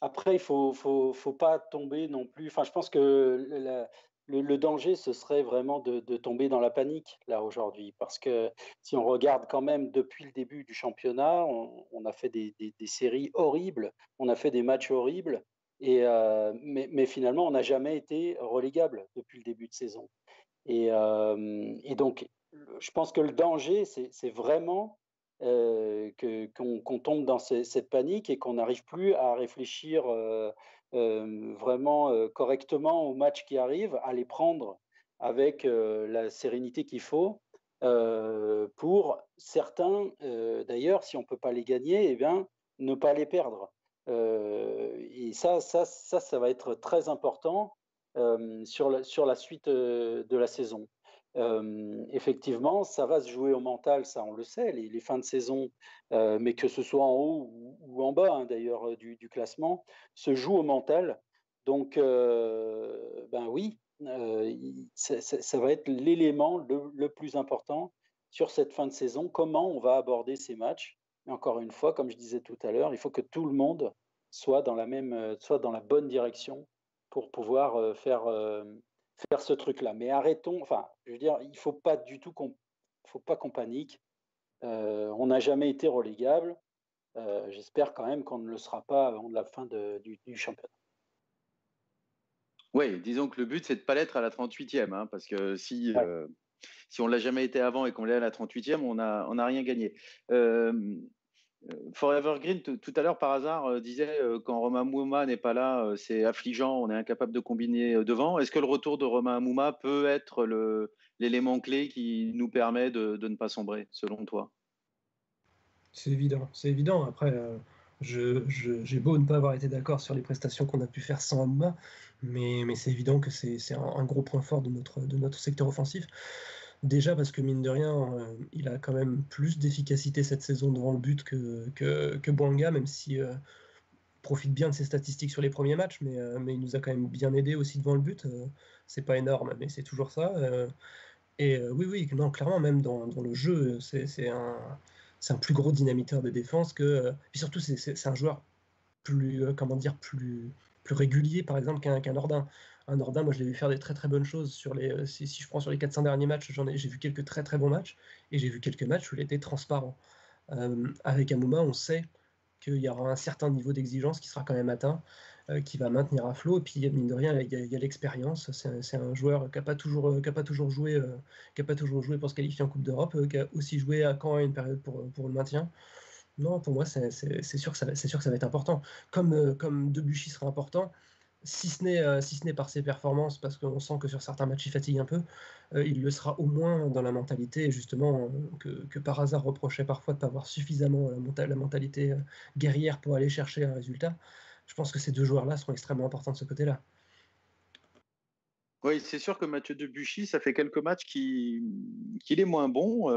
après, il ne faut, pas tomber non plus. Enfin, je pense que le, danger, ce serait vraiment de, tomber dans la panique, là, aujourd'hui. Parce que si on regarde quand même depuis le début du championnat, on, a fait des, séries horribles, on a fait des matchs horribles. Euh, mais, finalement, on n'a jamais été relégable depuis le début de saison. Et, euh, donc, je pense que le danger, c'est vraiment euh, qu'on tombe dans cette panique et qu'on n'arrive plus à réfléchir vraiment correctement aux matchs qui arrivent, à les prendre avec la sérénité qu'il faut. pour certains, d'ailleurs, si on ne peut pas les gagner, eh bien, ne pas les perdre. Euh, et ça, ça, ça, ça va être très important euh, sur, la, sur la suite euh, de la saison. effectivement, ça va se jouer au mental, ça on le sait, les, fins de saison, mais que ce soit en haut ou, en bas hein, d'ailleurs du, classement, se jouent au mental. Donc, ben oui, ça, va être l'élément le, plus important sur cette fin de saison. Comment on va aborder ces matchs? Mais encore une fois, comme je disais tout à l'heure, il faut que tout le monde soit dans la même, euh, soit dans la bonne direction pour pouvoir euh, faire, euh, faire ce truc-là. Mais arrêtons, enfin, je veux dire, il faut pas du tout qu'on, faut pas qu'on panique. on n'a jamais été relégable. J'espère quand même qu'on ne le sera pas avant la fin du, championnat. Oui, disons que le but, c'est de ne pas l'être à la 38e, hein, parce que si, si on l'a jamais été avant et qu'on l'est à la 38e, on n'a on a rien gagné. Euh, Forever Green, tout à l'heure, par hasard, disait quand Romain Mouma n'est pas là, c'est affligeant, on est incapable de combiner devant. Est-ce que le retour de Romain Mouma peut être l'élément clé qui nous permet de, de, ne pas sombrer, selon toi? C'est évident, c'est évident. Après, j'ai beau ne pas avoir été d'accord sur les prestations qu'on a pu faire sans Amouma, mais, mais c'est évident que c'est un, un, gros point fort de notre, de notre secteur offensif. Déjà parce que mine de rien, euh, il a quand même plus d'efficacité cette saison devant le but que, que, même si euh, profite bien de ses statistiques sur les premiers matchs, mais, euh, mais il nous a quand même bien aidé aussi devant le but. c'est pas énorme, mais c'est toujours ça. et oui, oui, non, clairement, même dans, le jeu, c'est un, plus gros dynamiteur de défense que. surtout, c'est un joueur plus, comment dire, plus, plus régulier, par exemple, qu'un Nordin un Nordin, moi je l'ai vu faire des très très bonnes choses sur les. Euh, si, je prends sur les 400 derniers matchs, j'en ai, j'ai vu quelques très très bons matchs et j'ai vu quelques matchs où il était transparent. Euh, avec Amouma, on sait qu'il y aura un certain niveau d'exigence qui sera quand même atteint, euh, qui va maintenir à flot. Et puis mine de rien, il y a, l'expérience. C'est un, joueur qui n'a pas toujours, pas joué, pas toujours joué pour se qualifier en Coupe d'Europe, qui a aussi joué à Caen à une période pour, pour le maintien. Non, pour moi, c'est, sûr que ça, c'est sûr que ça va être important. Comme, comme Debuchy sera important, si ce n'est euh, si ce n'est par ses performances, parce qu'on sent que sur certains matchs il fatigue un peu, euh, il le sera au moins dans la mentalité, justement, que, que par hasard reprochait parfois de ne pas avoir suffisamment la, mentalité euh, guerrière pour aller chercher un résultat. Je pense que ces deux joueurs-là seront extrêmement importants de ce côté-là. Oui, c'est sûr que Mathieu Debuchy, ça fait quelques matchs qu'il est moins bon,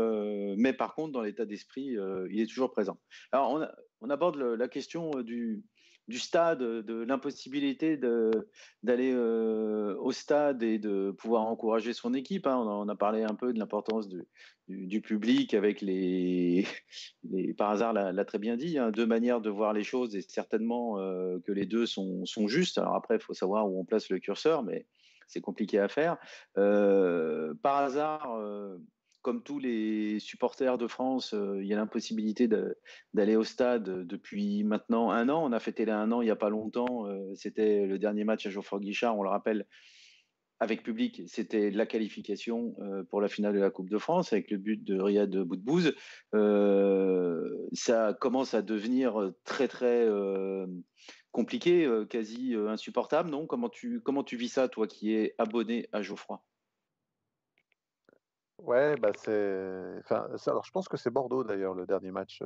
mais par contre, dans l'état d'esprit, il est toujours présent. Alors, on aborde la question du, du stade, de l'impossibilité d'aller euh, au stade et de pouvoir encourager son équipe. Hein. On, a, parlé un peu de l'importance du, du, public avec les, par hasard l'a très bien dit, hein, deux manières de voir les choses et certainement euh, que les deux sont, sont justes. Alors après, il faut savoir où on place le curseur, mais c'est compliqué à faire. Euh, par hasard comme tous les supporters de France, euh, il y a l'impossibilité d'aller au stade depuis maintenant un an. On a fêté là un an il n'y a pas longtemps. Euh, c'était le dernier match à Geoffroy Guichard, on le rappelle, avec public. C'était la qualification euh, pour la finale de la Coupe de France avec le but de Riyad Boudbouz. ça commence à devenir très très compliqué, quasi insupportable, non? Comment tu, comment tu vis ça, toi qui es abonné à Geoffroy? Ouais, bah c'est. Enfin, alors je pense que c'est Bordeaux d'ailleurs le dernier match.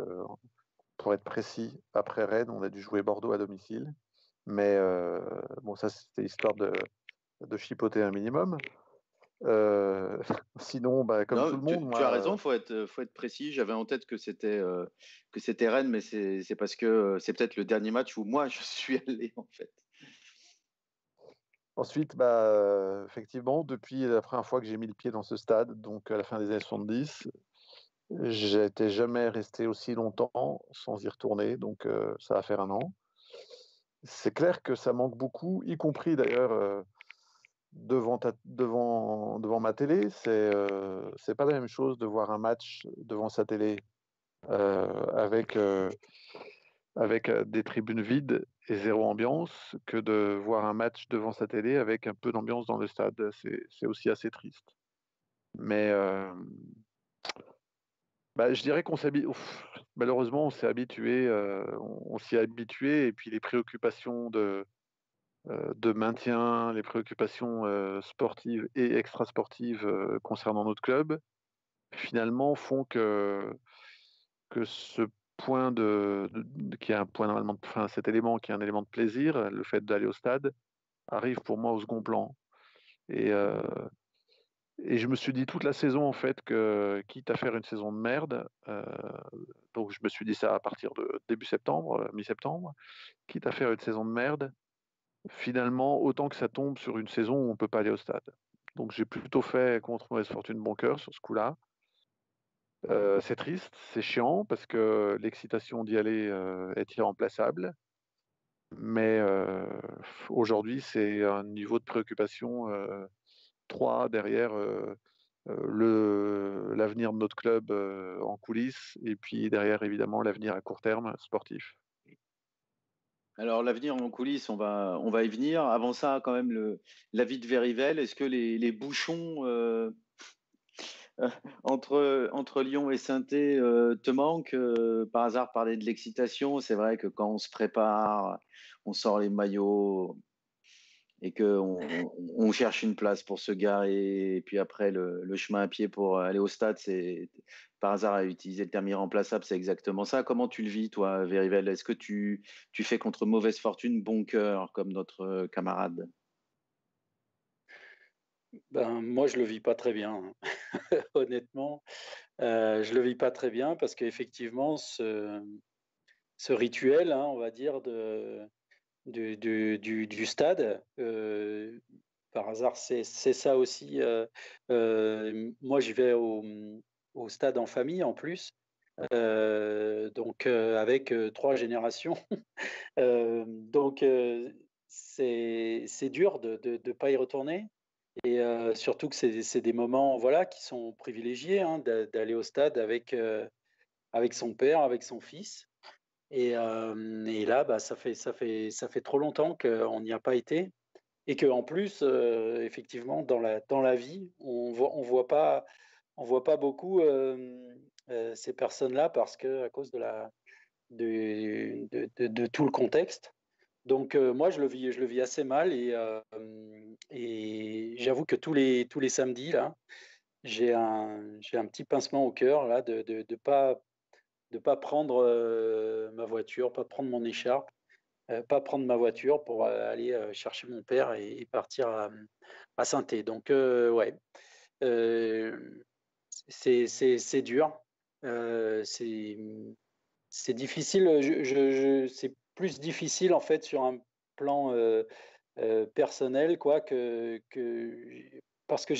pour être précis, après Rennes, on a dû jouer Bordeaux à domicile. Mais bon, ça c'était histoire de, de chipoter un minimum. sinon, bah, comme tout le monde. Tu, tu as raison, faut être, faut être précis. J'avais en tête que c'était que c'était Rennes, mais c'est parce que c'est peut-être le dernier match où moi je suis allé en fait. Ensuite, bah, effectivement, depuis la première fois que j'ai mis le pied dans ce stade, donc à la fin des années 70, j'étais jamais resté aussi longtemps sans y retourner, donc ça va faire un an. C'est clair que ça manque beaucoup, y compris d'ailleurs devant, devant, devant ma télé. C'est n'est pas la même chose de voir un match devant sa télé avec avec des tribunes vides et zéro ambiance que de voir un match devant sa télé avec un peu d'ambiance dans le stade. C'est aussi assez triste. Mais bah, je dirais qu'on s'habitue. Malheureusement, on s'est habitué, on, s'y est habitué, et puis les préoccupations de, de maintien, les préoccupations sportives et extrasportives concernant notre club, finalement font que, que ce point de, qui est un point normalement, enfin, cet élément qui est un élément de plaisir, le fait d'aller au stade, arrive pour moi au second plan. Et, euh, et je me suis dit toute la saison en fait que quitte à faire une saison de merde, euh, donc je me suis dit ça à partir de début septembre, euh, mi-septembre, quitte à faire une saison de merde, finalement autant que ça tombe sur une saison où on peut pas aller au stade. Donc j'ai plutôt fait contre mauvaise fortune bon cœur sur ce coup-là c'est triste, c'est chiant parce que l'excitation d'y aller est irremplaçable. Mais aujourd'hui, c'est un niveau de préoccupation 3 derrière l'avenir de notre club en coulisses et puis derrière, évidemment, l'avenir à court terme sportif. Alors l'avenir en coulisses, on va, on va y venir. Avant ça, quand même, le, la vie de Verivel, est-ce que les bouchons entre, entre Lyon et saint te manque Par hasard, parler de l'excitation, c'est vrai que quand on se prépare, on sort les maillots, et qu'on on, cherche une place pour se garer, et puis après le, chemin à pied pour aller au stade, c'est par hasard à utiliser le terme irremplaçable, c'est exactement ça. Comment tu le vis, toi, Verivel Est-ce que tu, tu fais contre mauvaise fortune bon cœur, comme notre camarade? Ben, moi, je le vis pas très bien, honnêtement. Euh, je le vis pas très bien parce qu'effectivement, ce, ce rituel, hein, on va dire, de, du, du, du, stade. Euh, par hasard, c'est ça aussi. Euh, euh, moi, je vais au, au, stade en famille en plus. donc avec trois générations. donc c'est dur de ne pas y retourner. Et surtout que c'est des moments voilà, qui sont privilégiés, hein, d'aller au stade avec, avec son père, avec son fils. Et, là, bah, ça, fait, ça, fait, ça fait trop longtemps qu'on n'y a pas été. Et qu'en plus, effectivement, dans la, dans la vie, on voit, on voit, pas, voit pas beaucoup ces personnes-là parce que à cause de, la, de, de, tout le contexte. Donc moi, je le, vis, je le assez mal et, et j'avoue que tous les, samedis, là, j'ai un, petit pincement au cœur là, de ne pas de pas prendre euh, ma voiture, pas prendre mon écharpe, euh, pas prendre ma voiture pour euh, aller chercher mon père et, partir à, à saint Donc, ouais, c'est dur. c'est difficile. Plus difficile en fait sur un plan personnel, quoi, que, parce que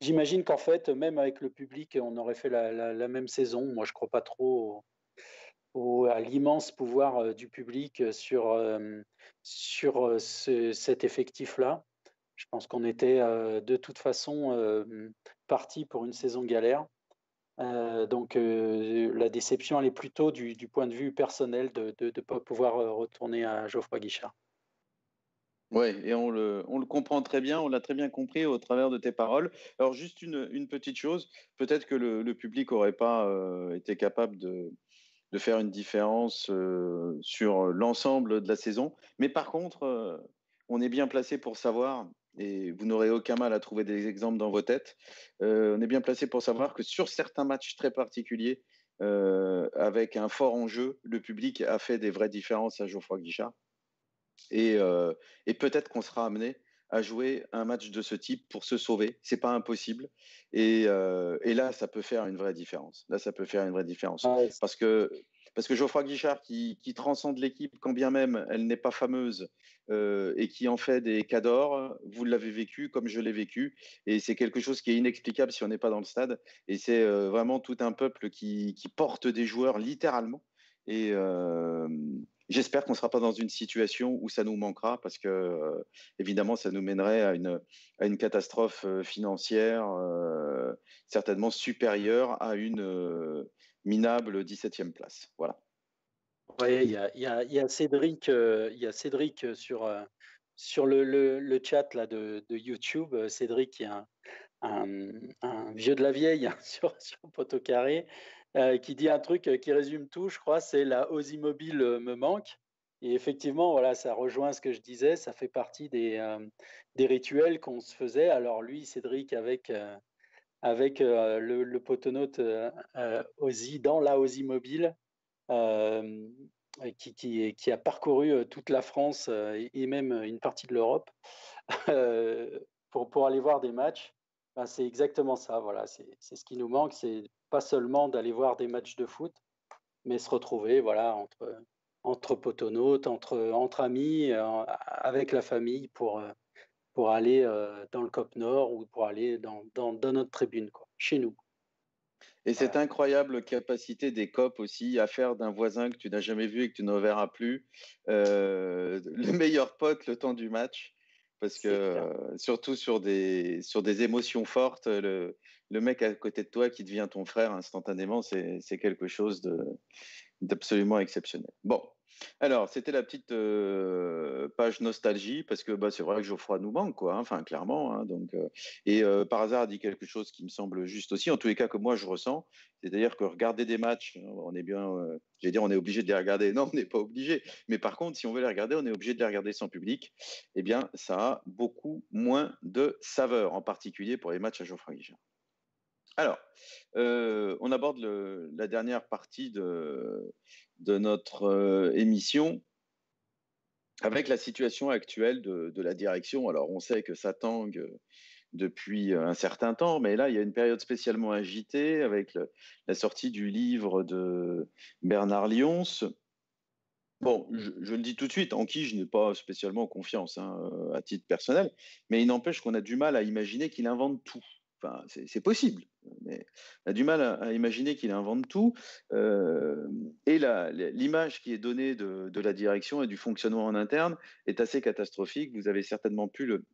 j'imagine qu'en fait, même avec le public, on aurait fait la, même saison. Moi, je crois pas trop à l'immense pouvoir euh, du public sur, euh, sur euh, cet effectif-là. Je pense qu'on était de toute façon parti pour une saison galère. Donc la déception, elle est plutôt du, point de vue personnel de ne pas pouvoir retourner à Geoffroy Guichard. Oui, et on le, comprend très bien, on l'a très bien compris au travers de tes paroles. Alors juste une, petite chose, peut-être que le, public n'aurait pas euh, été capable de, faire une différence euh, sur l'ensemble de la saison, mais par contre, euh, on est bien placé pour savoir, et vous n'aurez aucun mal à trouver des exemples dans vos têtes, on est bien placé pour savoir que sur certains matchs très particuliers, avec un fort enjeu, le public a fait des vraies différences à Geoffroy Guichard. Euh, et, peut-être qu'on sera amené à jouer un match de ce type pour se sauver. C'est pas impossible. Et, euh, là, ça peut faire une vraie différence. Là, ça peut faire une vraie différence. Parce que parce que Geoffroy Guichard, qui, transcende l'équipe, quand bien même elle n'est pas fameuse, euh, et qui en fait des cadors, vous l'avez vécu comme je l'ai vécu, et c'est quelque chose qui est inexplicable si on n'est pas dans le stade. Et c'est vraiment tout un peuple qui, porte des joueurs littéralement. Et, J'espère qu'on ne sera pas dans une situation où ça nous manquera parce que, euh, évidemment, ça nous mènerait à une, catastrophe euh, financière euh, certainement supérieure à une minable 17e place. Voilà. Oui, il y a, Cédric, il y a Cédric sur, sur le, le, chat là, de, de, YouTube. Cédric, qui est un, vieux de la vieille hein, sur, sur Poteau Carré. Euh, qui dit un truc euh, qui résume tout, je crois, c'est la Aussie Mobile euh, me manque. Et effectivement, voilà, ça rejoint ce que je disais, ça fait partie des, des rituels qu'on se faisait. Alors lui, Cédric, avec, avec le, le potonote Aussie dans la Aussie Mobile, qui, qui, qui, a parcouru toute la France et même une partie de l'Europe pour, pour aller voir des matchs. Ben, c'est exactement ça, voilà, c'est ce qui nous manque, c'est pas seulement d'aller voir des matchs de foot, mais se retrouver voilà, entre, entre potonautes, entre, entre amis, euh, avec la famille pour, euh, pour aller euh, dans le COP Nord ou pour aller dans, dans, dans notre tribune, quoi, chez nous. Et cette incroyable capacité des COP aussi à faire d'un voisin que tu n'as jamais vu et que tu ne verras plus le meilleur pote le temps du match. Parce que surtout sur des, sur des émotions fortes, le, le mec à côté de toi qui devient ton frère instantanément, c'est quelque chose d'absolument exceptionnel. Bon, Alors, c'était la petite euh, page nostalgie parce que bah, c'est vrai que Geoffroy nous manque, quoi. Hein, enfin, clairement. Hein, donc, euh, et euh, par hasard, a dit quelque chose qui me semble juste aussi. En tous les cas, que moi je ressens, c'est-à-dire que regarder des matchs, on est bien. J'allais dire, on est obligé de les regarder. Non, on n'est pas obligé. Mais par contre, si on veut les regarder, on est obligé de les regarder sans public. Eh bien, ça a beaucoup moins de saveur, en particulier pour les matchs à Geoffroy. Alors, on aborde la dernière partie de, notre euh, émission avec la situation actuelle de, la direction. Alors, on sait que ça tangue euh, depuis un certain temps, mais là, il y a une période spécialement agitée avec la sortie du livre de Bernard Lyons. Bon, je, le dis tout de suite, en qui je n'ai pas spécialement confiance hein, à titre personnel, mais il n'empêche qu'on a du mal à imaginer qu'il invente tout c'est possible, mais on a du mal à, imaginer qu'il invente tout. Euh, et l'image qui est donnée de, la direction et du fonctionnement en interne est assez catastrophique. Vous avez certainement pu le,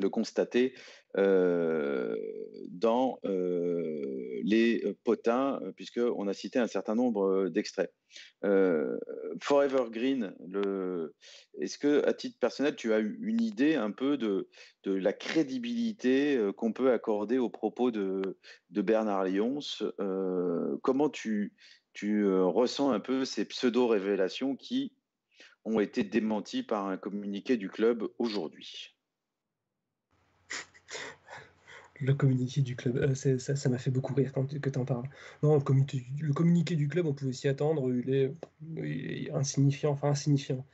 le constater euh, dans euh, les potins, puisqu'on a cité un certain nombre d'extraits. Euh, Forever Green, est-ce que, à titre personnel, tu as une idée un peu de, la crédibilité qu'on peut accorder aux propos de, de Bernard Lyons Comment tu, tu ressens un peu ces pseudo-révélations qui ont été démenties par un communiqué du club aujourd'hui? Le communiqué du club, euh, ça m'a fait beaucoup rire quand que tu en parles. Non, le communiqué, du club, on pouvait s'y attendre, il est, insignifiant, enfin insignifiant.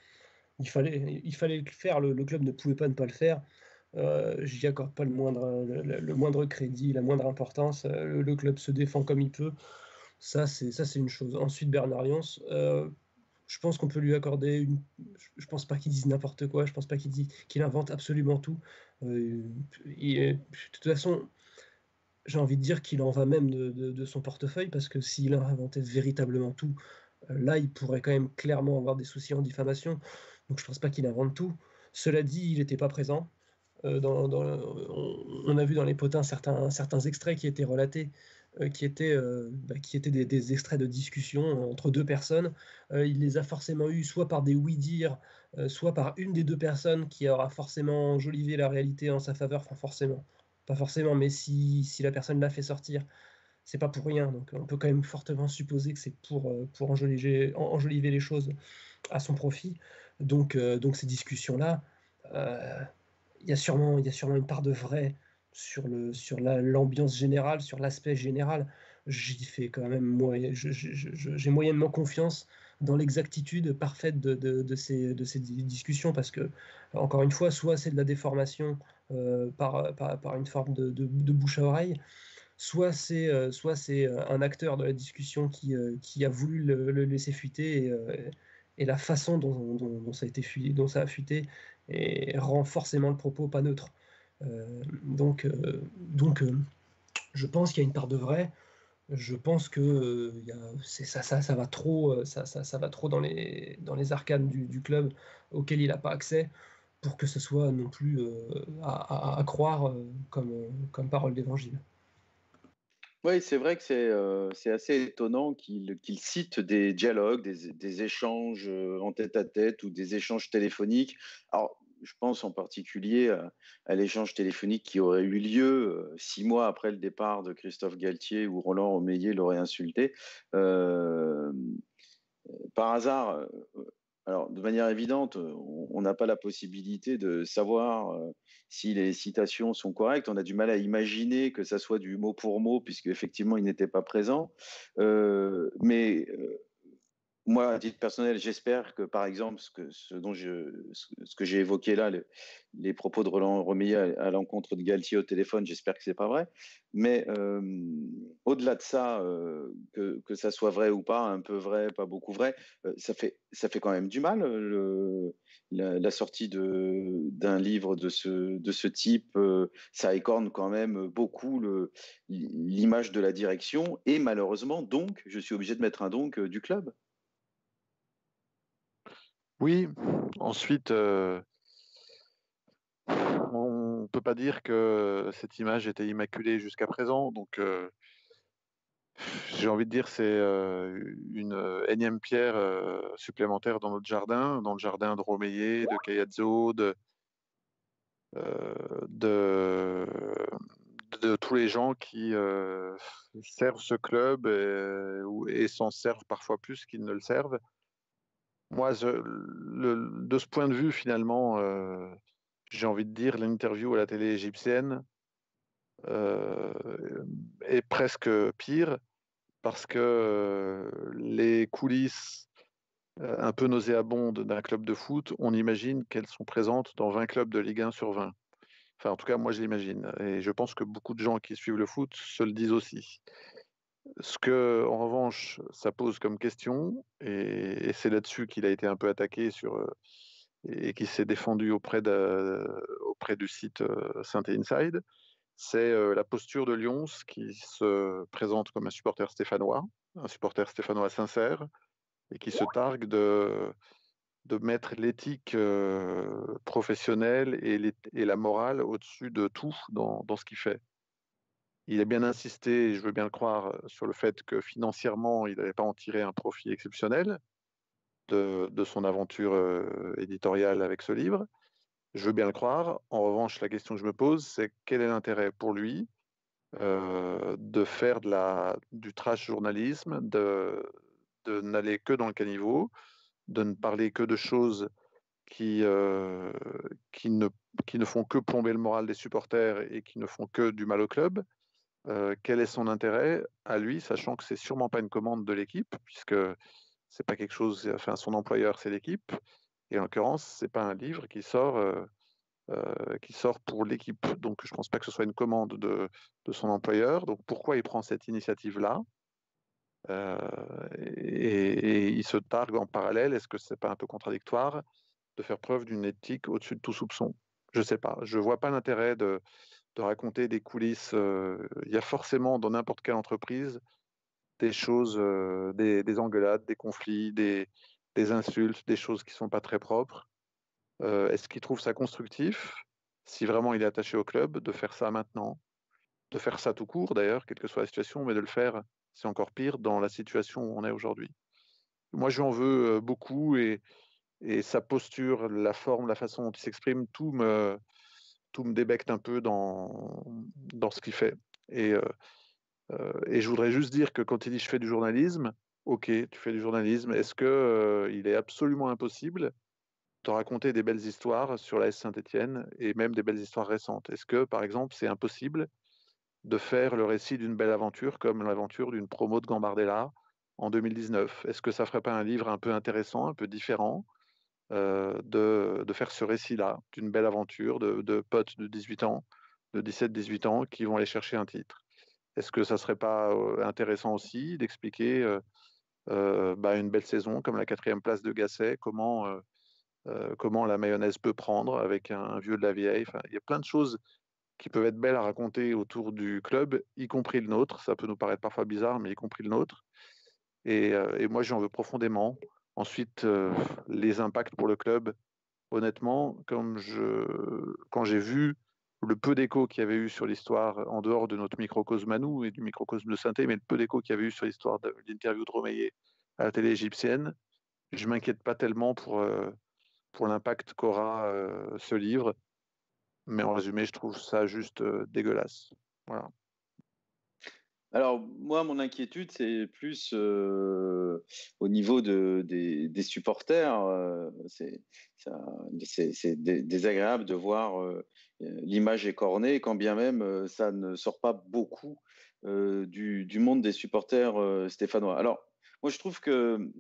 Il fallait, il fallait le faire, le, club ne pouvait pas ne pas le faire. Euh, J'y accorde pas le moindre, le, moindre crédit, la moindre importance. Euh, le, club se défend comme il peut. Ça, c'est une chose. Ensuite, Bernard Lyons, je pense qu'on peut lui accorder une. Je pense pas qu'il dise n'importe quoi. Je pense pas qu'il dit qu'il invente absolument tout. Euh, de toute façon, j'ai envie de dire qu'il en va même de, son portefeuille parce que s'il a inventé véritablement tout, euh, là, il pourrait quand même clairement avoir des soucis en diffamation. Donc, je pense pas qu'il invente tout. Cela dit, il n'était pas présent. Euh, on, a vu dans les potins certains, extraits qui étaient relatés qui étaient, euh, bah, qui étaient des, extraits de discussion entre deux personnes. Euh, il les a forcément eus soit par des oui-dire, soit par une des deux personnes qui aura forcément enjolivé la réalité en sa faveur. Enfin, forcément. Pas forcément, mais si, si la personne l'a fait sortir, c'est pas pour rien. Donc on peut quand même fortement supposer que c'est pour, pour enjoliver, enjoliver, les choses à son profit. Donc, donc ces discussions-là, il y, a sûrement, y a sûrement une part de vrai sur le sur l'ambiance générale, sur l'aspect général, j'y fais quand même j'ai moyennement confiance dans l'exactitude parfaite de, ces, de ces discussions parce que, encore une fois, soit c'est de la déformation euh, par, par, une forme de, bouche à oreille, soit c'est euh, c'est un acteur de la discussion qui, euh, qui a voulu le, laisser fuiter et, la façon dont, ça a été fuité, dont ça a fuité rend forcément le propos pas neutre. Euh, donc, euh, donc euh, je pense qu'il y a une part de vrai. Je pense que ça, ça, ça, va trop, ça, ça, ça, va trop dans les, dans les arcanes du, club auquel il n'a pas accès pour que ce soit non plus à, croire comme, comme parole d'évangile. Oui, c'est vrai que c'est assez étonnant qu'il cite des dialogues, des, échanges en tête à tête ou des échanges téléphoniques. Alors, je pense en particulier à, l'échange téléphonique qui aurait eu lieu euh, six mois après le départ de Christophe Galtier où Roland Romeillet l'aurait insulté. Euh, par hasard, euh, alors de manière évidente, on n'a pas la possibilité de savoir si les citations sont correctes. On a du mal à imaginer que ça soit du mot pour mot, puisque effectivement il n'était pas présent. mais moi, à titre personnel, j'espère que, par exemple, ce que, dont je, ce que j'ai évoqué là, les propos de Roland Romeillet à, l'encontre de Galtier au téléphone, j'espère que c'est pas vrai. Mais euh, au-delà de ça, euh, que, que, ça soit vrai ou pas, un peu vrai, pas beaucoup vrai, euh, ça fait ça fait quand même du mal le, la, sortie d'un livre de ce de ce type. ça écorne quand même beaucoup l'image de la direction et malheureusement donc, je suis obligé de mettre un donc du club. Oui, ensuite, euh, on ne peut pas dire que cette image était immaculée jusqu'à présent. Donc, euh, j'ai envie de dire, c'est une énième pierre supplémentaire dans notre jardin, dans le jardin de Romeyer, de Cayazzo, de, de, tous les gens qui servent ce club et s'en servent parfois plus qu'ils ne le servent. Moi, de ce point de vue, finalement, j'ai envie de dire, l'interview à la télé égyptienne est presque pire parce que les coulisses un peu nauséabondes d'un club de foot, on imagine qu'elles sont présentes dans 20 clubs de Ligue 1 sur 20. Enfin, en tout cas, moi, je l'imagine. Et je pense que beaucoup de gens qui suivent le foot se le disent aussi. Ce que, en revanche, ça pose comme question, et, c'est là-dessus qu'il a été un peu attaqué sur, et qui s'est défendu auprès, de, du site Saint Inside, c'est la posture de Lyons qui se présente comme un supporter stéphanois, un supporter stéphanois sincère, et qui se targue de, de mettre l'éthique professionnelle et, et, la morale au-dessus de tout dans, dans ce qu'il fait. Il a bien insisté, je veux bien le croire, sur le fait que financièrement, il n'allait pas en tirer un profit exceptionnel de, son aventure éditoriale avec ce livre. Je veux bien le croire. En revanche, la question que je me pose, c'est quel est l'intérêt pour lui de faire de la, du trash journalisme, de, n'aller que dans le caniveau, de ne parler que de choses euh, qui ne font que plomber le moral des supporters et qui ne font que du mal au club? Quel est son intérêt à lui, sachant que c'est sûrement pas une commande de l'équipe, puisque c'est pas quelque chose, enfin son employeur c'est l'équipe, et en l'occurrence c'est pas un livre qui sort, qui sort pour l'équipe. Donc je pense pas que ce soit une commande de, de son employeur. Donc pourquoi il prend cette initiative là euh, et, il se targue en parallèle. Est-ce que c'est pas un peu contradictoire de faire preuve d'une éthique au-dessus de tout soupçon? Je sais pas. Je vois pas l'intérêt de, de, raconter des coulisses. Il y a forcément dans n'importe quelle entreprise des choses, des, des, engueulades, des conflits, des, des, insultes, des choses qui sont pas très propres. Est-ce qu'il trouve ça constructif, si vraiment il est attaché au club, de faire ça maintenant, de faire ça tout court d'ailleurs, quelle que soit la situation, mais de le faire c'est encore pire dans la situation où on est aujourd'hui? Moi, je lui en veux beaucoup et, et, sa posture, la forme, la façon dont il s'exprime, tout me, tout me débecte un peu dans, dans ce qu'il fait. Et, euh, et je voudrais juste dire que quand il dit je fais du journalisme, ok, tu fais du journalisme, est-ce qu'il euh, il est absolument impossible de raconter des belles histoires sur la S Saint-Etienne et même des belles histoires récentes? Est-ce que, par exemple, c'est impossible de faire le récit d'une belle aventure comme l'aventure d'une promo de Gambardella en 2019 Est-ce que ça ferait pas un livre un peu intéressant, un peu différent? Euh, de, de, faire ce récit-là d'une belle aventure de, de, potes de 18 ans, de 17-18 ans qui vont aller chercher un titre Est-ce que ça serait pas euh, intéressant aussi d'expliquer euh, bah, une belle saison comme la quatrième place de Gasset, comment, comment la mayonnaise peut prendre avec un, vieux de la vieille? Il y a plein de choses qui peuvent être belles à raconter autour du club, y compris le nôtre. Ça peut nous paraître parfois bizarre, mais y compris le nôtre. Et, et moi, j'en veux profondément. Ensuite, euh, les impacts pour le club, honnêtement, quand j'ai vu le peu d'écho qu'il y avait eu sur l'histoire, en dehors de notre microcosme à nous et du microcosme de Synthé, mais le peu d'écho qu'il y avait eu sur l'histoire de l'interview de Romeyer à la télé égyptienne, je m'inquiète pas tellement pour, euh, l'impact qu'aura ce livre. Mais en résumé, je trouve ça juste dégueulasse. Alors, moi, mon inquiétude, c'est plus euh, au niveau de, des, supporters. Euh, c'est désagréable de voir euh, l'image écornée, quand bien même ça ne sort pas beaucoup du, monde des supporters stéphanois. Alors, moi, je trouve que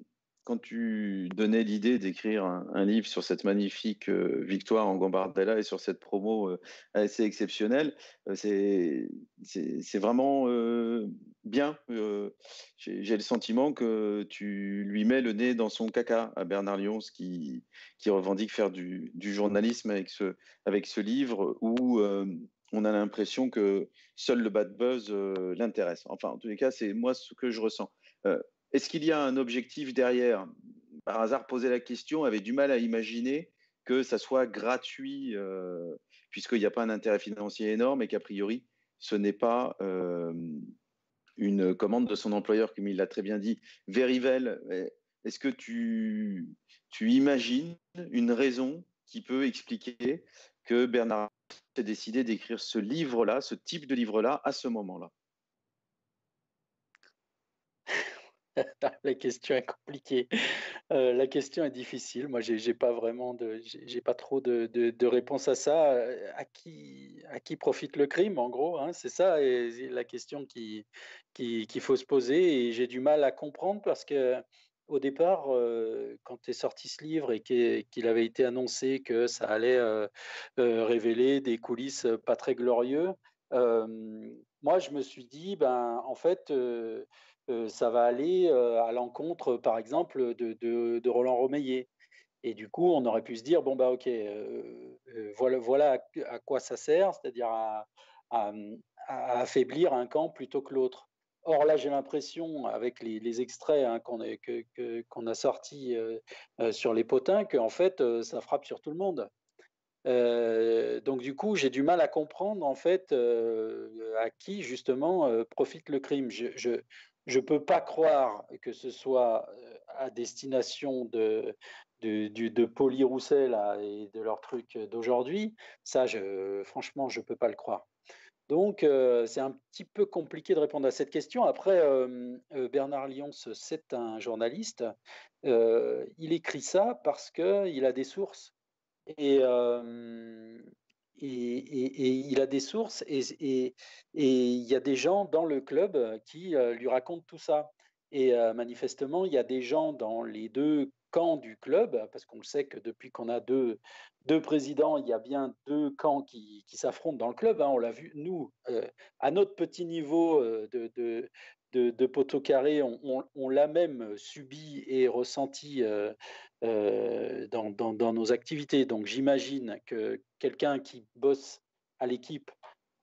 quand tu donnais l'idée d'écrire un, livre sur cette magnifique euh, victoire en Gambardella et sur cette promo euh, assez exceptionnelle, euh, c'est vraiment bien. J'ai le sentiment que tu lui mets le nez dans son caca à Bernard Lyons qui, qui revendique faire du, du, journalisme avec ce, avec ce livre où on a l'impression que seul le bad buzz l'intéresse. Enfin, en tous les cas, c'est moi ce que je ressens. Est-ce qu'il y a un objectif derrière? Par hasard, poser la question avait du mal à imaginer que ça soit gratuit, euh, puisqu'il n'y a pas un intérêt financier énorme et qu'a priori, ce n'est pas, euh, une commande de son employeur, comme il l'a très bien dit, Verivel. Est-ce que tu, tu imagines une raison qui peut expliquer que Bernard ait décidé d'écrire ce livre-là, ce type de livre-là, à ce moment-là? la question est compliquée. Euh, la question est difficile. Moi, j'ai pas vraiment de, j'ai pas trop de, de, réponse à ça. À qui, à qui profite le crime, en gros hein, C'est ça la question qui qu'il faut se poser. Et j'ai du mal à comprendre parce que au départ, euh, quand est sorti ce livre et qu'il avait été annoncé que ça allait euh, révéler des coulisses pas très glorieux, moi, je me suis dit, ben, en fait ça va aller à l'encontre, par exemple, de, Roland Romeillet. Et du coup, on aurait pu se dire, bon, bah, ok, voilà, à, quoi ça sert, c'est-à-dire à, affaiblir un camp plutôt que l'autre. Or, là, j'ai l'impression, avec les, extraits hein, qu'on a, sortis sur les potins, qu'en fait, ça frappe sur tout le monde. donc du coup, j'ai du mal à comprendre en fait à qui justement profite le crime. je ne peux pas croire que ce soit euh, à destination de, de, de, Poli Roussel et de leur truc d'aujourd'hui. Ça, je, franchement, je ne peux pas le croire. Donc, euh, c'est un petit peu compliqué de répondre à cette question. Après, euh, Bernard Lyons, c'est un journaliste. il écrit ça parce qu'il a des sources. Et, et, il a des sources et, il y a des gens dans le club qui euh, lui racontent tout ça. Et euh, manifestement, il y a des gens dans les deux camps du club, parce qu'on sait que depuis qu'on a deux, deux présidents, il y a bien deux camps qui, s'affrontent dans le club. Hein. on l'a vu, nous, euh, à notre petit niveau de, de, de poteau carré, on, l'a même subi et ressenti euh, dans, nos activités. Donc j'imagine que quelqu'un qui bosse à l'équipe,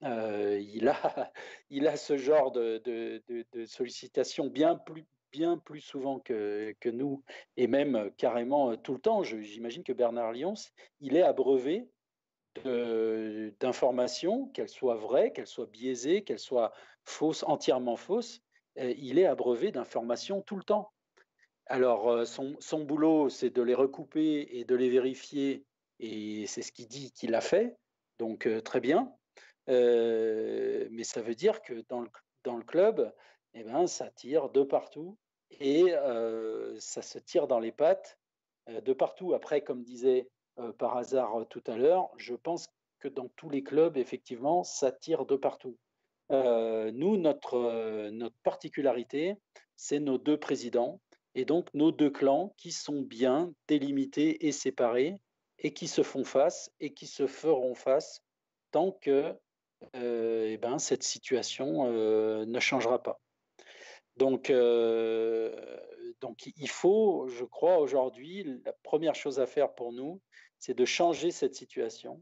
euh, il, a, il a ce genre de, de, sollicitations bien plus, bien plus souvent que, que, nous, et même carrément tout le temps. J'imagine que Bernard Lyons, il est abreuvé d'informations, qu'elles soient vraies, qu'elles soient biaisées, qu'elles soient fausses, entièrement fausses. Euh, il est abreuvé d'informations tout le temps. Alors, euh, son, boulot, c'est de les recouper et de les vérifier, et c'est ce qu'il dit qu'il a fait, donc euh, très bien. Euh, mais ça veut dire que dans le, dans le club, eh ben, ça tire de partout et ça se tire dans les pattes de partout. Après, comme disait par hasard tout à l'heure, je pense que dans tous les clubs, effectivement, ça tire de partout. nous, notre, notre particularité, c'est nos deux présidents et donc nos deux clans qui sont bien délimités et séparés et qui se font face et qui se feront face tant que euh, eh ben, cette situation euh, ne changera pas. Donc, euh, donc il faut, je crois, aujourd'hui, la première chose à faire pour nous, c'est de changer cette situation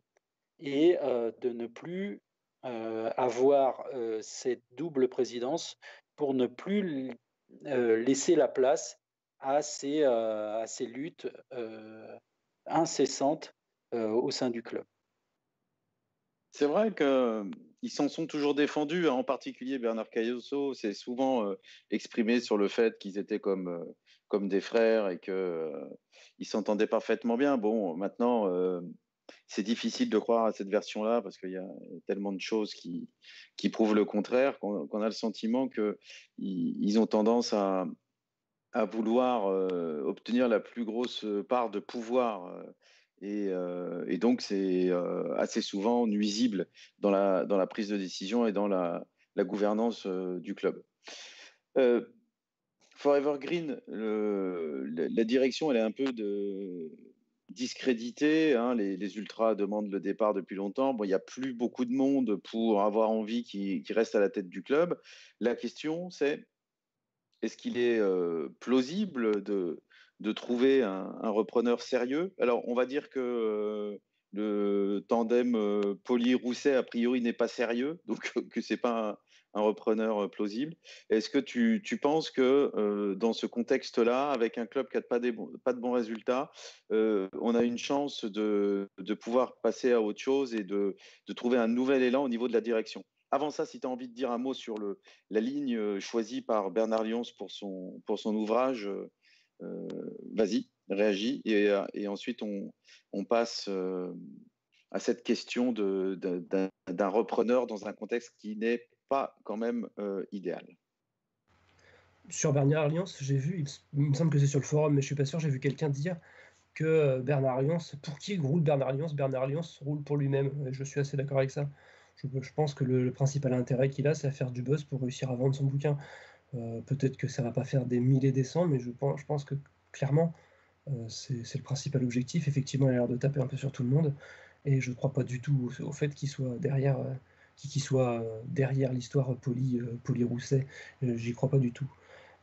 et de ne plus avoir cette double présidence pour ne plus laisser la place à ces, à ces luttes euh, incessantes euh, au sein du club. C'est vrai qu'ils s'en sont toujours défendus, hein. en particulier Bernard Cayosso s'est souvent exprimé sur le fait qu'ils étaient comme, comme des frères et qu'ils s'entendaient parfaitement bien. Bon, maintenant, c'est difficile de croire à cette version-là parce qu'il y a tellement de choses qui, qui prouvent le contraire qu'on a le sentiment qu'ils ils ont tendance à, à vouloir euh, obtenir la plus grosse part de pouvoir. Euh, euh, et, donc, c'est assez souvent nuisible dans la, dans la prise de décision et dans la, gouvernance du club. Forever Green, la, direction, elle est un peu discréditée. Hein, les, ultras demandent le départ depuis longtemps. Bon, il n'y a plus beaucoup de monde pour avoir envie qu'il reste à la tête du club. La question, c'est est-ce qu'il est, plausible de, de trouver un, repreneur sérieux? Alors, on va dire que le tandem Poli-Rousset, a priori, n'est pas sérieux, donc que ce n'est pas un, repreneur plausible. Est-ce que tu, tu, penses que dans ce contexte-là, avec un club qui n'a pas, pas, de bons résultats, on a une chance de, de, pouvoir passer à autre chose et de, de trouver un nouvel élan au niveau de la direction? Avant ça, si tu as envie de dire un mot sur la ligne choisie par Bernard Lyons pour son, pour son ouvrage, vas-y, réagis. Et, ensuite, on, passe à cette question d'un repreneur dans un contexte qui n'est pas quand même idéal sur Bernard Alliance, j'ai vu, il, me semble que c'est sur le forum, mais je suis pas sûr, j'ai vu quelqu'un dire que euh, Bernard Alliance, pour qui roule Bernard Alliance Bernard Alliance roule pour lui-même. Je suis assez d'accord avec ça. Je, pense que le, principal intérêt qu'il a, c'est à faire du buzz pour réussir à vendre son bouquin. Euh, peut-être que ça va pas faire des milliers des cents, mais je pense, que clairement, euh, c'est le principal objectif. Effectivement, il a l'air de taper un peu sur tout le monde, et je ne crois pas du tout au, fait qu'il soit derrière, derrière l'histoire Poli, Poli Rousset. J'y crois pas du tout.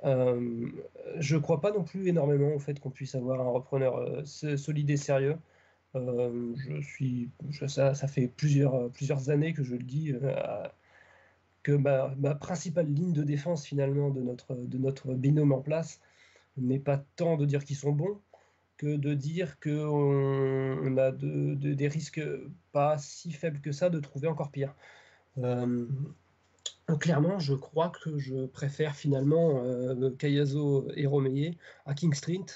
Euh, je ne crois pas non plus énormément au fait qu'on puisse avoir un repreneur euh, solide et sérieux. Euh, je suis, ça, fait plusieurs, plusieurs années que je le dis, que ma, principale ligne de défense finalement de notre, binôme en place n'est pas tant de dire qu'ils sont bons que de dire qu'on on a de, des risques pas si faibles que ça de trouver encore pire clairement, je crois que je préfère finalement euh, et Romeye à King Street.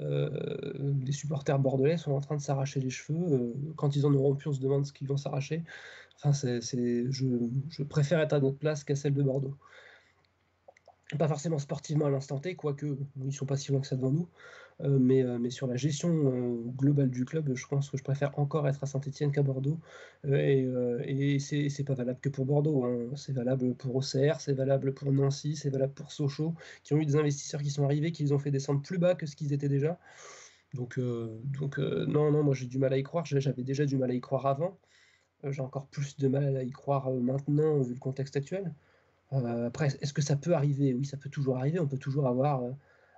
Euh, les supporters bordelais sont en train de s'arracher les cheveux. Euh, quand ils en auront plus, on se demande ce qu'ils vont s'arracher. Enfin, c'est, je, préfère être à notre place qu'à celle de Bordeaux pas forcément sportivement à l'instant T, quoique ils sont pas si loin que ça devant nous, euh, mais, euh, mais sur la gestion euh, globale du club, je pense que je préfère encore être à Saint-Etienne qu'à Bordeaux. et et c'est pas valable que pour Bordeaux, hein. c'est valable pour OCR, c'est valable pour Nancy, c'est valable pour Sochaux, qui ont eu des investisseurs qui sont arrivés, qui les ont fait descendre plus bas que ce qu'ils étaient déjà. Donc, non, non, moi j'ai du mal à y croire, j'avais déjà du mal à y croire avant. j'ai encore plus de mal à y croire maintenant vu le contexte actuel. Euh, après, est-ce que ça peut arriver? Oui, ça peut toujours arriver. On peut toujours avoir, euh,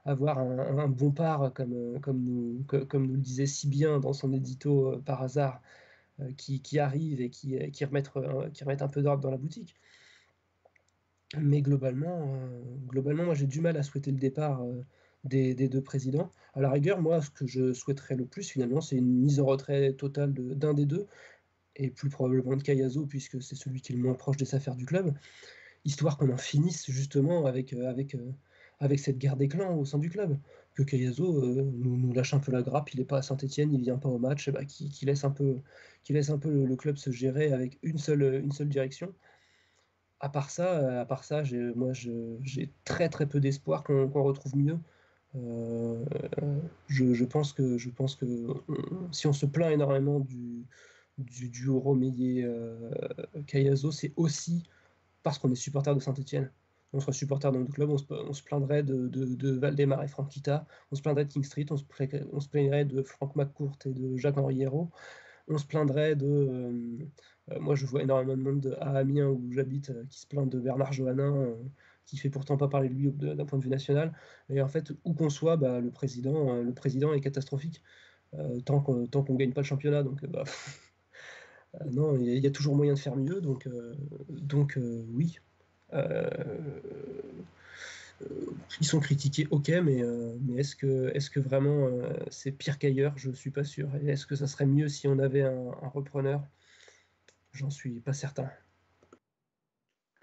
avoir un, bon part, comme, euh, comme, nous, comme nous le disait si bien dans son édito par hasard, qui, qui, arrive et qui, qui, qui un peu d'ordre dans la boutique. Mais globalement, globalement moi j'ai du mal à souhaiter le départ des, des, deux présidents. À la rigueur, moi, ce que je souhaiterais le plus finalement, c'est une mise en retrait totale d'un des deux, et plus probablement de Kayazo, puisque c'est celui qui est le moins proche des affaires du club histoire qu'on en finisse justement avec, euh, avec, euh, avec cette guerre des clans au sein du club. Que Kayazo euh, nous, lâche un peu la grappe, il n'est pas à Saint-Etienne, il vient pas au match, bah, qui, laisse un peu, qui laisse un peu le, club se gérer avec une seule, direction. À part ça, à part ça moi j'ai très très peu d'espoir qu'on, retrouve mieux. je, pense que, je pense que si on se plaint énormément du, du duo Romeyer-Kayazo, c'est aussi parce qu'on est supporter de Saint-Etienne. On serait supporter d'un autre club, on se, plaindrait de, de, Valdemar et Franquita, on se plaindrait de King Street, on se, plaindrait de Franck McCourt et de Jacques-Henri Hérault, on se plaindrait de. Euh, euh, moi, je vois énormément de monde à Amiens où j'habite euh, qui se plaint de Bernard Johannin, qui fait pourtant pas parler de lui d'un point de vue national. Et en fait, où qu'on soit, bah, le, président, le président est catastrophique tant qu'on ne gagne pas le championnat. Donc, bah, non, il y, a toujours moyen de faire mieux, donc, donc oui. Ils sont critiqués, ok, mais, mais est-ce que, est que vraiment c'est pire qu'ailleurs? Je ne suis pas sûr. est-ce que ça serait mieux si on avait un, repreneur? J'en suis pas certain.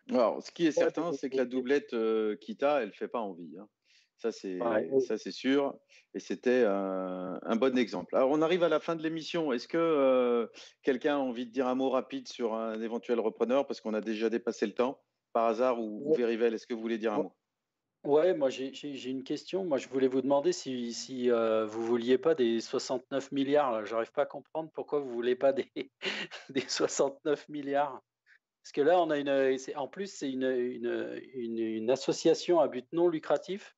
Alors, ce qui est certain, c'est que la doublette Kita, elle fait pas envie. Hein. Ça, c'est ça, c'est sûr. Et c'était un, bon exemple. Alors, on arrive à la fin de l'émission. Est-ce que euh, quelqu'un a envie de dire un mot rapide sur un éventuel repreneur? Parce qu'on a déjà dépassé le temps. Par hasard, ou, Verivel, est-ce que vous voulez dire un mot? Ouais, moi j'ai une question. Moi je voulais vous demander si, si euh, vous vouliez pas des 69 milliards. J'arrive pas à comprendre pourquoi vous voulez pas des, des 69 milliards. Parce que là, on a une, en plus, c'est une, une, une, association à but non lucratif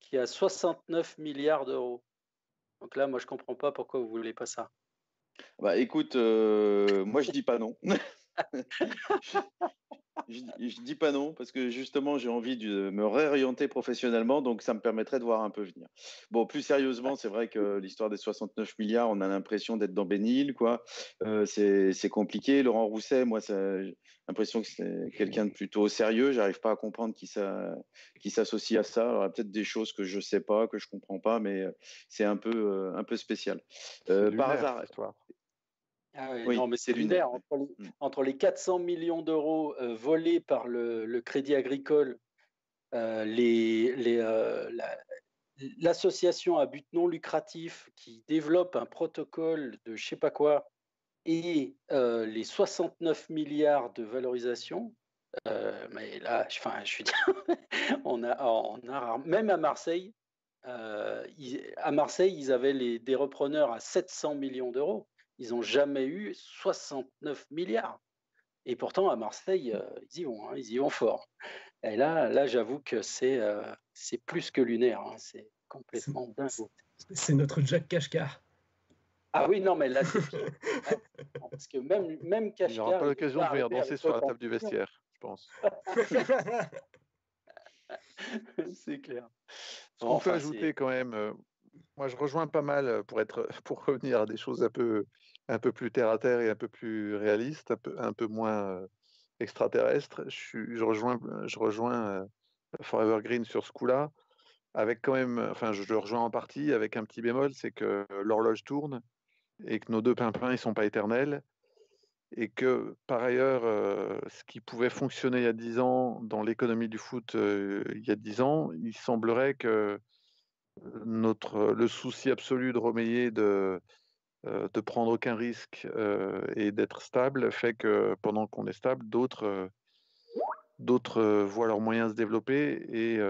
qui a 69 milliards d'euros. Donc là, moi, je comprends pas pourquoi vous voulez pas ça. Bah, écoute, euh, moi, je dis pas non. je, je, dis pas non parce que justement j'ai envie de me réorienter professionnellement donc ça me permettrait de voir un peu venir. Bon plus sérieusement c'est vrai que l'histoire des 69 milliards on a l'impression d'être dans Bénil quoi. Euh, c'est compliqué. Laurent Rousset moi j'ai l'impression que c'est quelqu'un de plutôt sérieux. J'arrive pas à comprendre qui ça qui s'associe à ça. Alors il y a peut-être des choses que je sais pas que je comprends pas mais c'est un peu euh, un peu spécial. Euh, par hasard. Histoire. Ah non, mais c'est lunaire. Entre les, 400 mm. millions d'euros volés par le, Crédit Agricole, les, l'association à but non lucratif qui développe un protocole de je sais pas quoi et les 69 milliards de valorisation, mais là, enfin, je suis on a, on a, même à Marseille, à Marseille, ils avaient les, des repreneurs à 700 millions d'euros. Ils n'ont jamais eu 69 milliards. Et pourtant, à Marseille, ils y vont, hein, ils y vont fort. Et là, là j'avoue que c'est c'est plus que lunaire. Hein, c'est complètement dingue. C'est notre Jack Kashkar. Ah oui, non, mais là, c'est Parce que même, même Kashkar. Il n'aura pas l'occasion de venir danser sur la table du vestiaire, je pense. c'est clair. Ce qu'on peut ajouter quand même, euh, moi je rejoins pas mal euh, pour, être, pour revenir à des choses un peu, un peu plus terre à terre et un peu plus réalistes, un peu, un peu moins euh, extraterrestres. Je, rejoins, je rejoins Forever Green sur ce coup-là avec quand même, enfin, je le rejoins en partie avec un petit bémol, c'est que l'horloge tourne et que nos deux pimpins, ils sont pas éternels et que par ailleurs, ce qui pouvait fonctionner il y a dix ans dans l'économie du foot il y a dix ans, il semblerait que notre, le souci absolu de Romeyer de, de prendre aucun risque et d'être stable fait que pendant qu'on est stable, d'autres d'autres voient leurs moyens se développer et,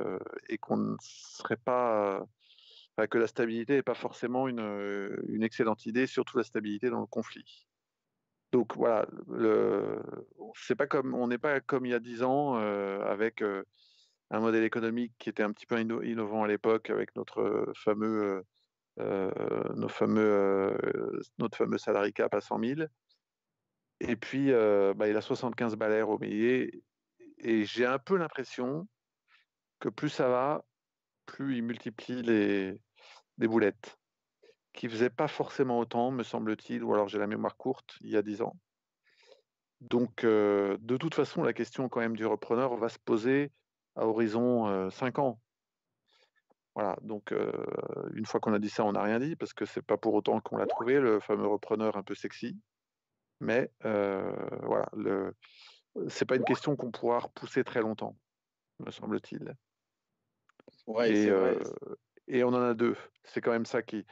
et qu'on ne serait pas, que la stabilité n'est pas forcément une, une, excellente idée, surtout la stabilité dans le conflit. Donc voilà, c'est pas comme, on n'est pas comme il y a dix ans avec un modèle économique qui était un petit peu innovant à l'époque avec notre fameux, nos fameux, notre fameux salarié cap à 100 000. Et puis, bah, il a 75 balais au millier et j'ai un peu l'impression que plus ça va, plus il multiplie les, boulettes, qui faisaient pas forcément autant, me semble-t-il, ou alors j'ai la mémoire courte, il y a dix ans. Donc, euh, de toute façon, la question quand même du repreneur va se poser à horizon euh, cinq ans. Voilà, donc euh, une fois qu'on a dit ça, on n'a rien dit, parce que c'est pas pour autant qu'on l'a trouvé, le fameux repreneur un peu sexy. Mais voilà, le, c'est pas une question qu'on pourra repousser très longtemps, me semble-t-il. et, euh, et, on en a deux. C'est quand même ça qui.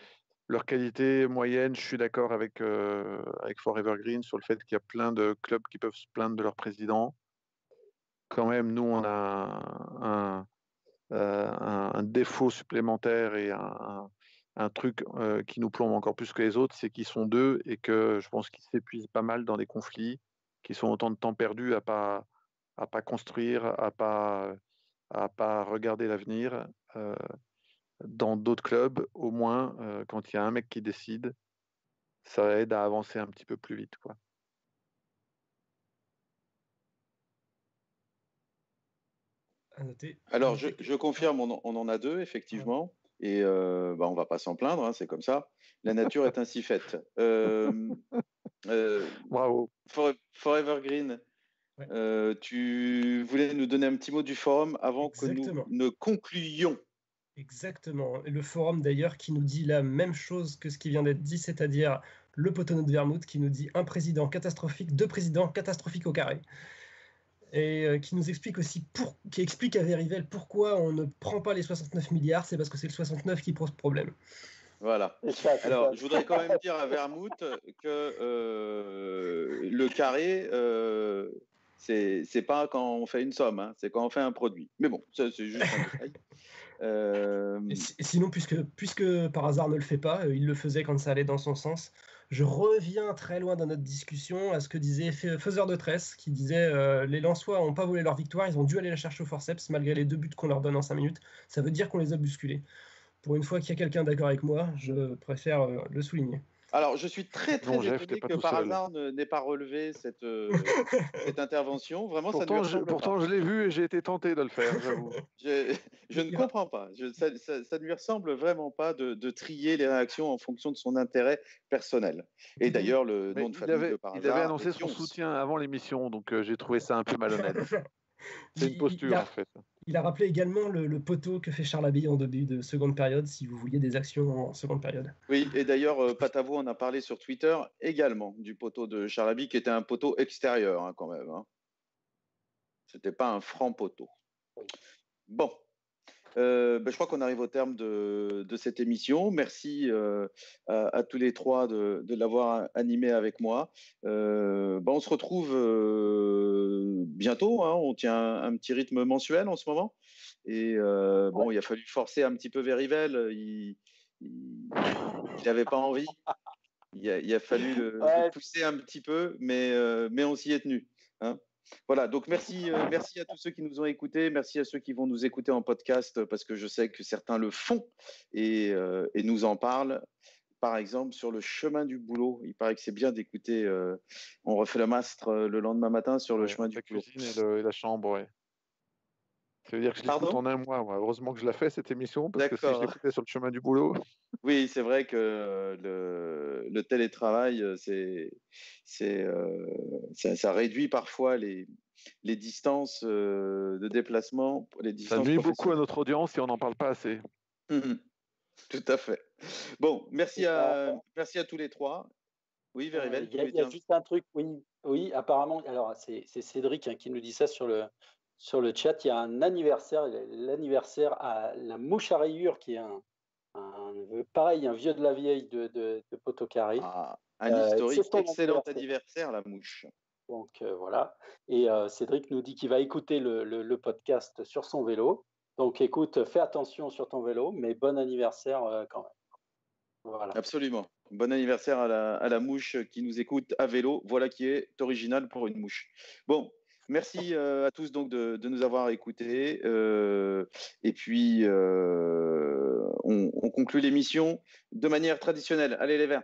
Leur qualité moyenne, je suis d'accord avec, euh, avec Forever Green sur le fait qu'il y a plein de clubs qui peuvent se plaindre de leur président. Quand même, nous, on a un, euh, défaut supplémentaire et un, un truc qui nous plombe encore plus que les autres, c'est qu'ils sont deux et que je pense qu'ils s'épuisent pas mal dans les conflits qui sont autant de temps perdu à pas à pas construire, à pas à pas regarder l'avenir. Euh, dans d'autres clubs, au moins, euh, quand il y a un mec qui décide, ça aide à avancer un petit peu plus vite, quoi. Alors, je, je confirme, on, en a deux, effectivement. Et euh, bah, on va pas s'en plaindre, hein, c'est comme ça. La nature est ainsi faite. Euh, euh, Bravo. Forever Green, euh, tu voulais nous donner un petit mot du forum avant que nous ne concluions. Exactement. Le forum d'ailleurs qui nous dit la même chose que ce qui vient d'être dit, c'est-à-dire le potonneau de Vermouth qui nous dit un président catastrophique, deux présidents catastrophiques au carré et euh, qui nous explique aussi, pour, qui explique à Verivel pourquoi on ne prend pas les 69 milliards, c'est parce que c'est le 69 qui pose problème. Voilà. Alors, je voudrais quand même dire à Vermouth que euh, le carré, euh, c'est pas quand on fait une somme, hein, c'est quand on fait un produit. Mais bon, c'est juste un détail. Euh... sinon, puisque, puisque par hasard ne le fait pas, il le faisait quand ça allait dans son sens je reviens très loin dans notre discussion à ce que disait Faiseur de Tresse, qui disait euh, les Lensois n'ont pas volé leur victoire, ils ont dû aller la chercher au forceps malgré les deux buts qu'on leur donne en 5 minutes. Ça veut dire qu'on les a bousculés. Pour une fois qu'il y a quelqu'un d'accord avec moi, je préfère euh, le souligner. Alors, je suis très très étonné que par hasard n'ait pas relevé cette, euh, cette intervention. Vraiment, pourtant, ça je, pourtant je l'ai vu et j'ai été tenté de le faire, j'avoue. je, je, ne comprends pas. ça, ne lui ressemble vraiment pas de, de, trier les réactions en fonction de son intérêt personnel. Et d'ailleurs, le nom de famille avait, de par Il avait annoncé son soutien avant l'émission, donc euh, j'ai trouvé ça un peu malhonnête. C'est une posture, en fait. Il a rappelé également le, poteau que fait Charlaby en début de seconde période, si vous vouliez des actions en seconde période. Oui, et d'ailleurs, euh, Patavo en a parlé sur Twitter également du poteau de Charlaby, qui était un poteau extérieur hein, quand même. Hein. Ce n'était pas un franc poteau. Bon, euh, ben, je crois qu'on arrive au terme de, cette émission. Merci euh, à, tous les trois de, l'avoir animé avec moi. Euh, ben, on se retrouve bientôt. Hein. on tient un, petit rythme mensuel en ce moment. Et bon, il a fallu forcer un petit peu Verivel. Il n'avait pas envie. Il a, fallu le, pousser un petit peu, mais, mais on s'y est tenu. Hein. Voilà, donc merci, euh, merci à tous ceux qui nous ont écoutés, merci à ceux qui vont nous écouter en podcast parce que je sais que certains le font et, euh, nous en parlent. Par exemple, sur le chemin du boulot, il paraît que c'est bien d'écouter. Euh, on refait le mastre le lendemain matin sur le chemin du la boulot. Cuisine et, la chambre, oui. Ça veut dire que je l'écoute en un mois. Heureusement que je l'ai fait cette émission parce que si je l'écoutais sur le chemin du boulot. Oui, c'est vrai que le, le télétravail, c'est, c'est, euh, ça, réduit parfois les, les distances euh, de déplacement. Les ça nuit beaucoup à notre audience et on n'en parle pas assez. Mmh Tout à fait. Bon, merci à, merci à tous les trois. Oui, Verivel. Il y, a, juste un truc, oui, oui apparemment. Alors, c'est, Cédric hein, qui nous dit ça sur le, sur le chat, il y a un anniversaire, l'anniversaire à la mouche à rayures, qui est un, pareil, un vieux de la vieille de, de, de Carré. Ah, un euh, historique excellent anniversaire. la mouche. Donc euh, voilà. Et euh, Cédric nous dit qu'il va écouter le, podcast sur son vélo. Donc écoute, fais attention sur ton vélo, mais bon anniversaire quand même. Voilà. Absolument. Bon anniversaire à la, à la, mouche qui nous écoute à vélo. Voilà qui est original pour une mouche. Bon, Merci euh, à tous donc de, nous avoir écoutés. Euh, et puis, euh, on, on conclut l'émission de manière traditionnelle. Allez les verts.